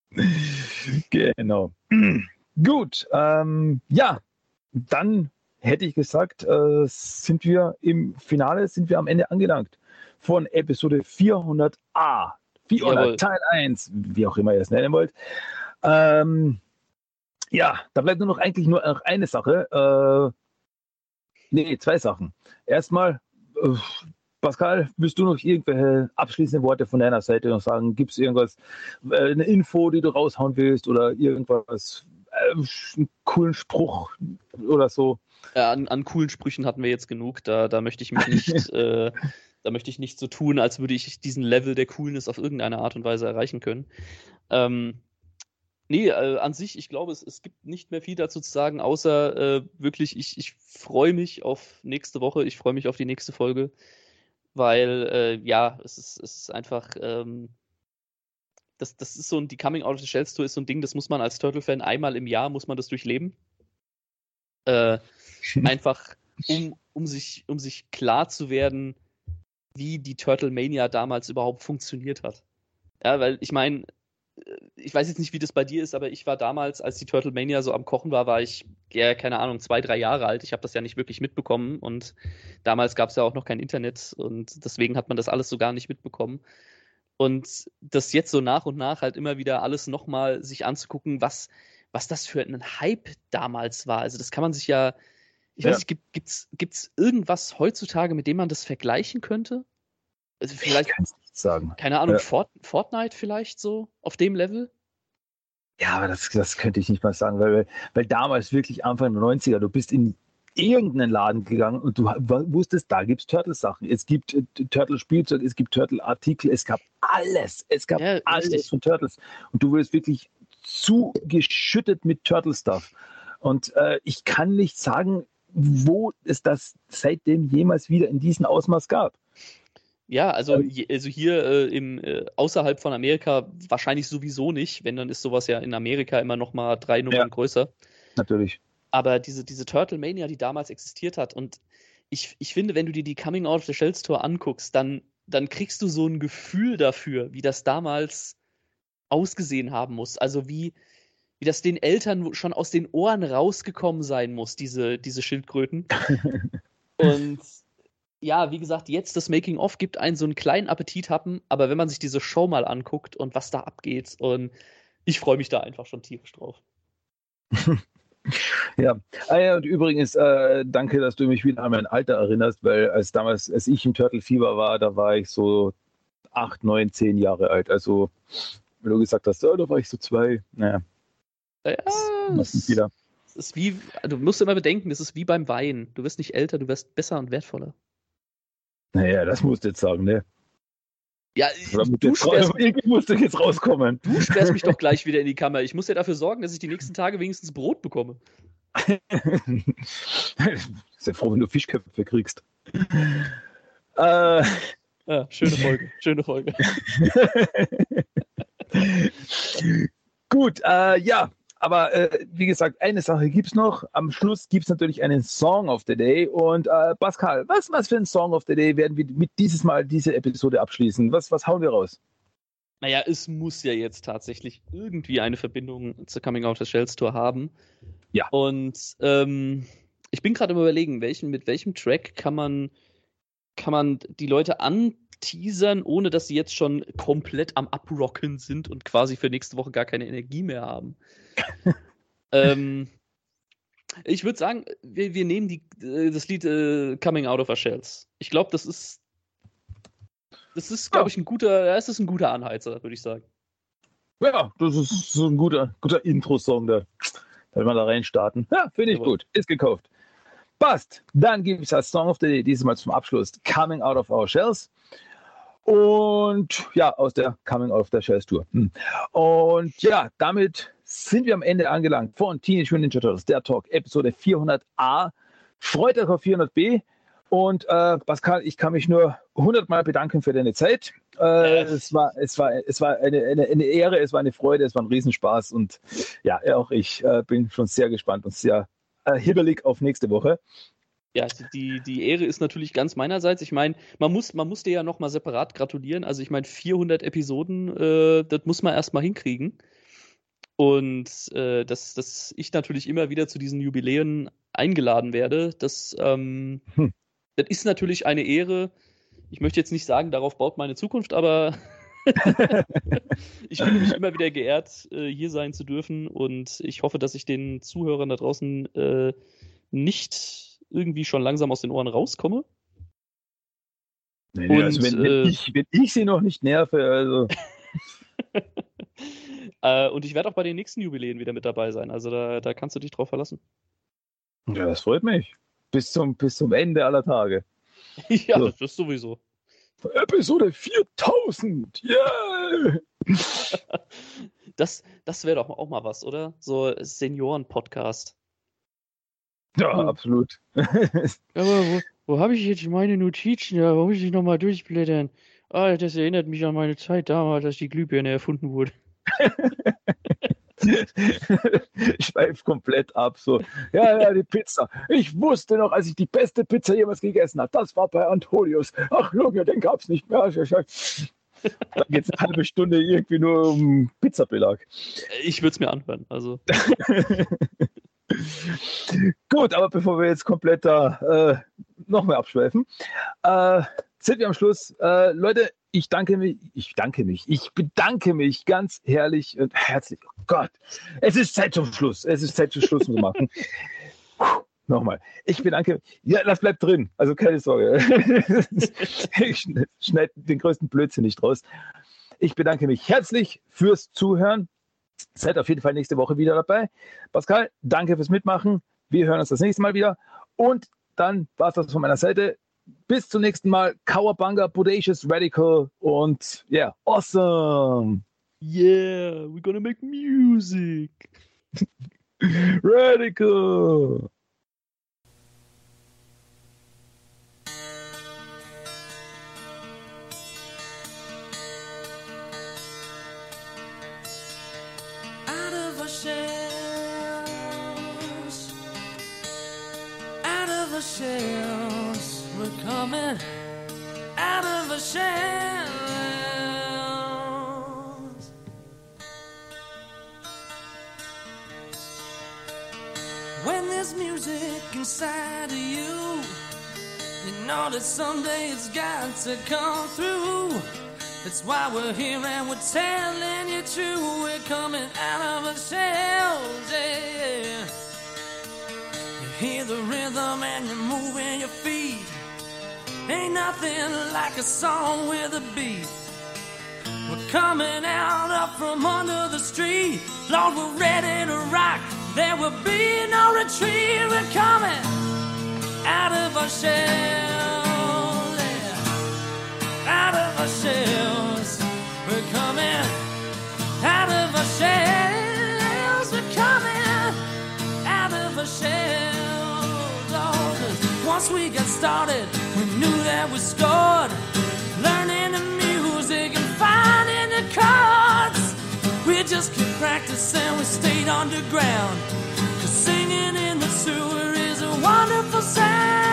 [SPEAKER 1] genau. Gut, ähm, ja, dann hätte ich gesagt, äh, sind wir im Finale, sind wir am Ende angelangt von Episode 400a. 400 Teil 1, wie auch immer ihr es nennen wollt. Ähm, ja, da bleibt nur noch eigentlich nur noch eine Sache. Äh, nee, zwei Sachen. Erstmal, äh, Pascal, willst du noch irgendwelche abschließenden Worte von deiner Seite noch sagen? Gibt es irgendwas, äh, eine Info, die du raushauen willst oder irgendwas, äh, einen coolen Spruch oder so?
[SPEAKER 2] Ja, an, an, coolen Sprüchen hatten wir jetzt genug. Da, da möchte ich mich nicht, äh, da möchte ich nicht so tun, als würde ich diesen Level der Coolness auf irgendeine Art und Weise erreichen können. Ähm, Nee, äh, an sich, ich glaube, es, es gibt nicht mehr viel dazu zu sagen, außer äh, wirklich, ich, ich freue mich auf nächste Woche, ich freue mich auf die nächste Folge, weil äh, ja, es ist, es ist einfach, ähm, das, das ist so ein, die Coming Out of the Shells Tour ist so ein Ding, das muss man als Turtle-Fan einmal im Jahr, muss man das durchleben. Äh, einfach, um, um, sich, um sich klar zu werden, wie die Turtle Mania damals überhaupt funktioniert hat. Ja, weil ich meine, ich weiß jetzt nicht, wie das bei dir ist, aber ich war damals, als die Turtle Mania so am Kochen war, war ich, ja, keine Ahnung, zwei, drei Jahre alt. Ich habe das ja nicht wirklich mitbekommen und damals gab es ja auch noch kein Internet und deswegen hat man das alles so gar nicht mitbekommen. Und das jetzt so nach und nach halt immer wieder alles nochmal sich anzugucken, was, was das für ein Hype damals war. Also das kann man sich ja, ich ja. weiß nicht, gibt es irgendwas heutzutage, mit dem man das vergleichen könnte?
[SPEAKER 1] Also vielleicht. Ich sagen.
[SPEAKER 2] Keine Ahnung, ja. Fort, Fortnite vielleicht so auf dem Level?
[SPEAKER 1] Ja, aber das, das könnte ich nicht mal sagen, weil, weil damals wirklich Anfang der 90er, du bist in irgendeinen Laden gegangen und du wusstest, da gibt es Turtle-Sachen. Es gibt äh, Turtle-Spielzeug, es gibt Turtle-Artikel, es gab alles. Es gab ja, alles richtig. von Turtles. Und du wirst wirklich zugeschüttet mit Turtle-Stuff. Und äh, ich kann nicht sagen, wo es das seitdem jemals wieder in diesem Ausmaß gab.
[SPEAKER 2] Ja, also, ähm, also hier äh, im, äh, außerhalb von Amerika wahrscheinlich sowieso nicht, wenn dann ist sowas ja in Amerika immer noch mal drei Nummern ja, größer.
[SPEAKER 1] Natürlich.
[SPEAKER 2] Aber diese, diese Turtle Mania, die damals existiert hat und ich, ich finde, wenn du dir die Coming Out of the Shells Tour anguckst, dann, dann kriegst du so ein Gefühl dafür, wie das damals ausgesehen haben muss. Also wie, wie das den Eltern schon aus den Ohren rausgekommen sein muss, diese, diese Schildkröten. und ja, wie gesagt, jetzt das Making-of gibt einen so einen kleinen Appetit haben, aber wenn man sich diese Show mal anguckt und was da abgeht, und ich freue mich da einfach schon tierisch drauf.
[SPEAKER 1] ja. Ah ja, und übrigens, äh, danke, dass du mich wieder an mein Alter erinnerst, weil als damals, als ich im Turtle Fieber war, da war ich so acht, neun, zehn Jahre alt. Also, wenn du gesagt hast, oh, da war ich so zwei, naja.
[SPEAKER 2] Ja, das wieder. ist wie, du musst immer bedenken, das ist wie beim Wein. Du wirst nicht älter, du wirst besser und wertvoller.
[SPEAKER 1] Naja, das musst du jetzt sagen, ne?
[SPEAKER 2] Ja,
[SPEAKER 1] du sperrst, irgendwie musst du jetzt rauskommen.
[SPEAKER 2] Du sperrst mich doch gleich wieder in die Kammer. Ich muss ja dafür sorgen, dass ich die nächsten Tage wenigstens Brot bekomme.
[SPEAKER 1] Sehr froh, wenn du Fischköpfe kriegst.
[SPEAKER 2] Äh, ja, schöne Folge, schöne Folge.
[SPEAKER 1] Gut, äh, ja, aber äh, wie gesagt, eine Sache gibt es noch. Am Schluss gibt es natürlich einen Song of the Day. Und äh, Pascal, was, was für ein Song of the Day werden wir mit dieses Mal diese Episode abschließen? Was, was hauen wir raus?
[SPEAKER 2] Naja, es muss ja jetzt tatsächlich irgendwie eine Verbindung zur Coming Out of Shells Tour haben.
[SPEAKER 1] Ja.
[SPEAKER 2] Und ähm, ich bin gerade überlegen, welchen, mit welchem Track kann man, kann man die Leute anteasern, ohne dass sie jetzt schon komplett am Abrocken sind und quasi für nächste Woche gar keine Energie mehr haben ähm, ich würde sagen, wir, wir nehmen die, äh, das Lied äh, Coming Out of Our Shells. Ich glaube, das ist, das ist, glaube ich, ein guter, ja, es ist ein guter Anheizer, würde ich sagen.
[SPEAKER 1] Ja, das ist so ein guter, guter Intro-Song, da, will man da reinstarten. Ja, finde ich gut. Ist gekauft. Passt. Dann gibt es als Song of the Day dieses Mal zum Abschluss Coming Out of Our Shells. Und ja, aus der Coming of the Shells Tour. Hm. Und ja, damit sind wir am Ende angelangt von Teenage Mutant Ninja Turtles, der Talk, Episode 400a. Freut euch auf 400b. Und äh, Pascal, ich kann mich nur 100 Mal bedanken für deine Zeit.
[SPEAKER 4] Äh, es war, es war, es war eine, eine, eine, Ehre, es war eine Freude, es war ein Riesenspaß und ja, auch ich äh, bin schon sehr gespannt und sehr äh, hibbelig auf nächste Woche.
[SPEAKER 2] Ja, die, die Ehre ist natürlich ganz meinerseits. Ich meine, man muss, man muss dir ja nochmal separat gratulieren. Also ich meine, 400 Episoden, äh, das muss man erstmal hinkriegen. Und äh, dass, dass ich natürlich immer wieder zu diesen Jubiläen eingeladen werde, das, ähm, hm. das ist natürlich eine Ehre. Ich möchte jetzt nicht sagen, darauf baut meine Zukunft, aber ich fühle mich immer wieder geehrt, äh, hier sein zu dürfen und ich hoffe, dass ich den Zuhörern da draußen äh, nicht irgendwie schon langsam aus den Ohren rauskomme.
[SPEAKER 4] Nee, nee, also und, also wenn, wenn, äh, ich, wenn ich sie noch nicht nerve, also.
[SPEAKER 2] äh, und ich werde auch bei den nächsten Jubiläen wieder mit dabei sein. Also da, da kannst du dich drauf verlassen.
[SPEAKER 4] Ja, das freut mich. Bis zum, bis zum Ende aller Tage.
[SPEAKER 2] ja, so. das ist sowieso.
[SPEAKER 4] Episode 4000! Yeah!
[SPEAKER 2] das das wäre doch auch mal was, oder? So Senioren-Podcast.
[SPEAKER 4] Ja, absolut.
[SPEAKER 2] Aber wo, wo habe ich jetzt meine Notizen? Ja, wo muss ich nochmal durchblättern? Ah, das erinnert mich an meine Zeit damals, als die Glühbirne erfunden wurde.
[SPEAKER 4] ich schweife komplett ab. So, ja, ja, die Pizza. Ich wusste noch, als ich die beste Pizza jemals gegessen habe, das war bei Antonius. Ach, Junge, den gab es nicht mehr. Dann geht es eine halbe Stunde irgendwie nur um Pizzabelag.
[SPEAKER 2] Ich würde es mir anhören. Also.
[SPEAKER 4] Gut, aber bevor wir jetzt komplett da äh, noch mehr abschweifen, äh, sind wir am Schluss. Äh, Leute, ich danke mich, ich danke mich, ich bedanke mich ganz herrlich und herzlich. Oh Gott, es ist Zeit zum Schluss. Es ist Zeit zum Schluss zu machen. Nochmal. Ich bedanke mich. Ja, das bleibt drin. Also keine Sorge. ich schneide den größten Blödsinn nicht raus. Ich bedanke mich herzlich fürs Zuhören. Seid auf jeden Fall nächste Woche wieder dabei. Pascal, danke fürs Mitmachen. Wir hören uns das nächste Mal wieder. Und dann war es das von meiner Seite bis zum nächsten Mal. Cowabunga, Bodacious, Radical und yeah, awesome.
[SPEAKER 2] Yeah, we're gonna make music.
[SPEAKER 4] Radical. Shells, out of a shells we're coming out of a shells. When there's music inside of you, you know that someday it's got to come through. That's why we're here and we're telling you true. We're coming out of our shells, yeah. You hear the rhythm and you're moving your feet. Ain't nothing like a song with a beat. We're coming out up from under the street. Lord, we're ready to rock. There will be no retreat. We're coming out of our shells. Out of our shells. We're coming out of our shells. We're coming out of our shells. Once we got started, we knew that we scored. Learning the music and finding the chords. We just kept practicing, we stayed underground. Cause singing in the sewer is a wonderful sound.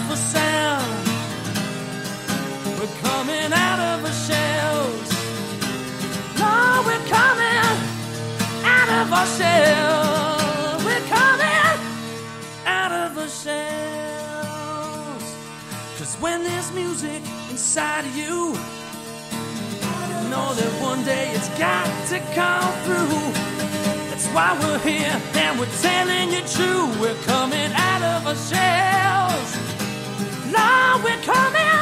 [SPEAKER 4] Wonderful sound. We're coming out of our shells. Lord, we're coming out of our shells. We're coming out of our shells. Cause when there's music inside of you. You know that one day it's got to come through. That's why we're here and we're telling you true. We're coming out of our shells. Lord, we're coming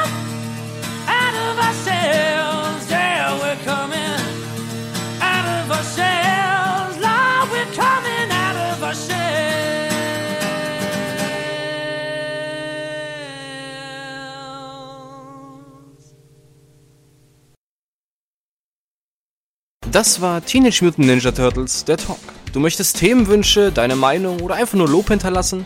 [SPEAKER 4] out of our shells. Yeah, we're coming out of our shells. Lord, we're coming out of our shells.
[SPEAKER 5] Das war Teenage Mutant Ninja Turtles, der Talk. Du möchtest Themenwünsche, deine Meinung oder einfach nur Lob hinterlassen?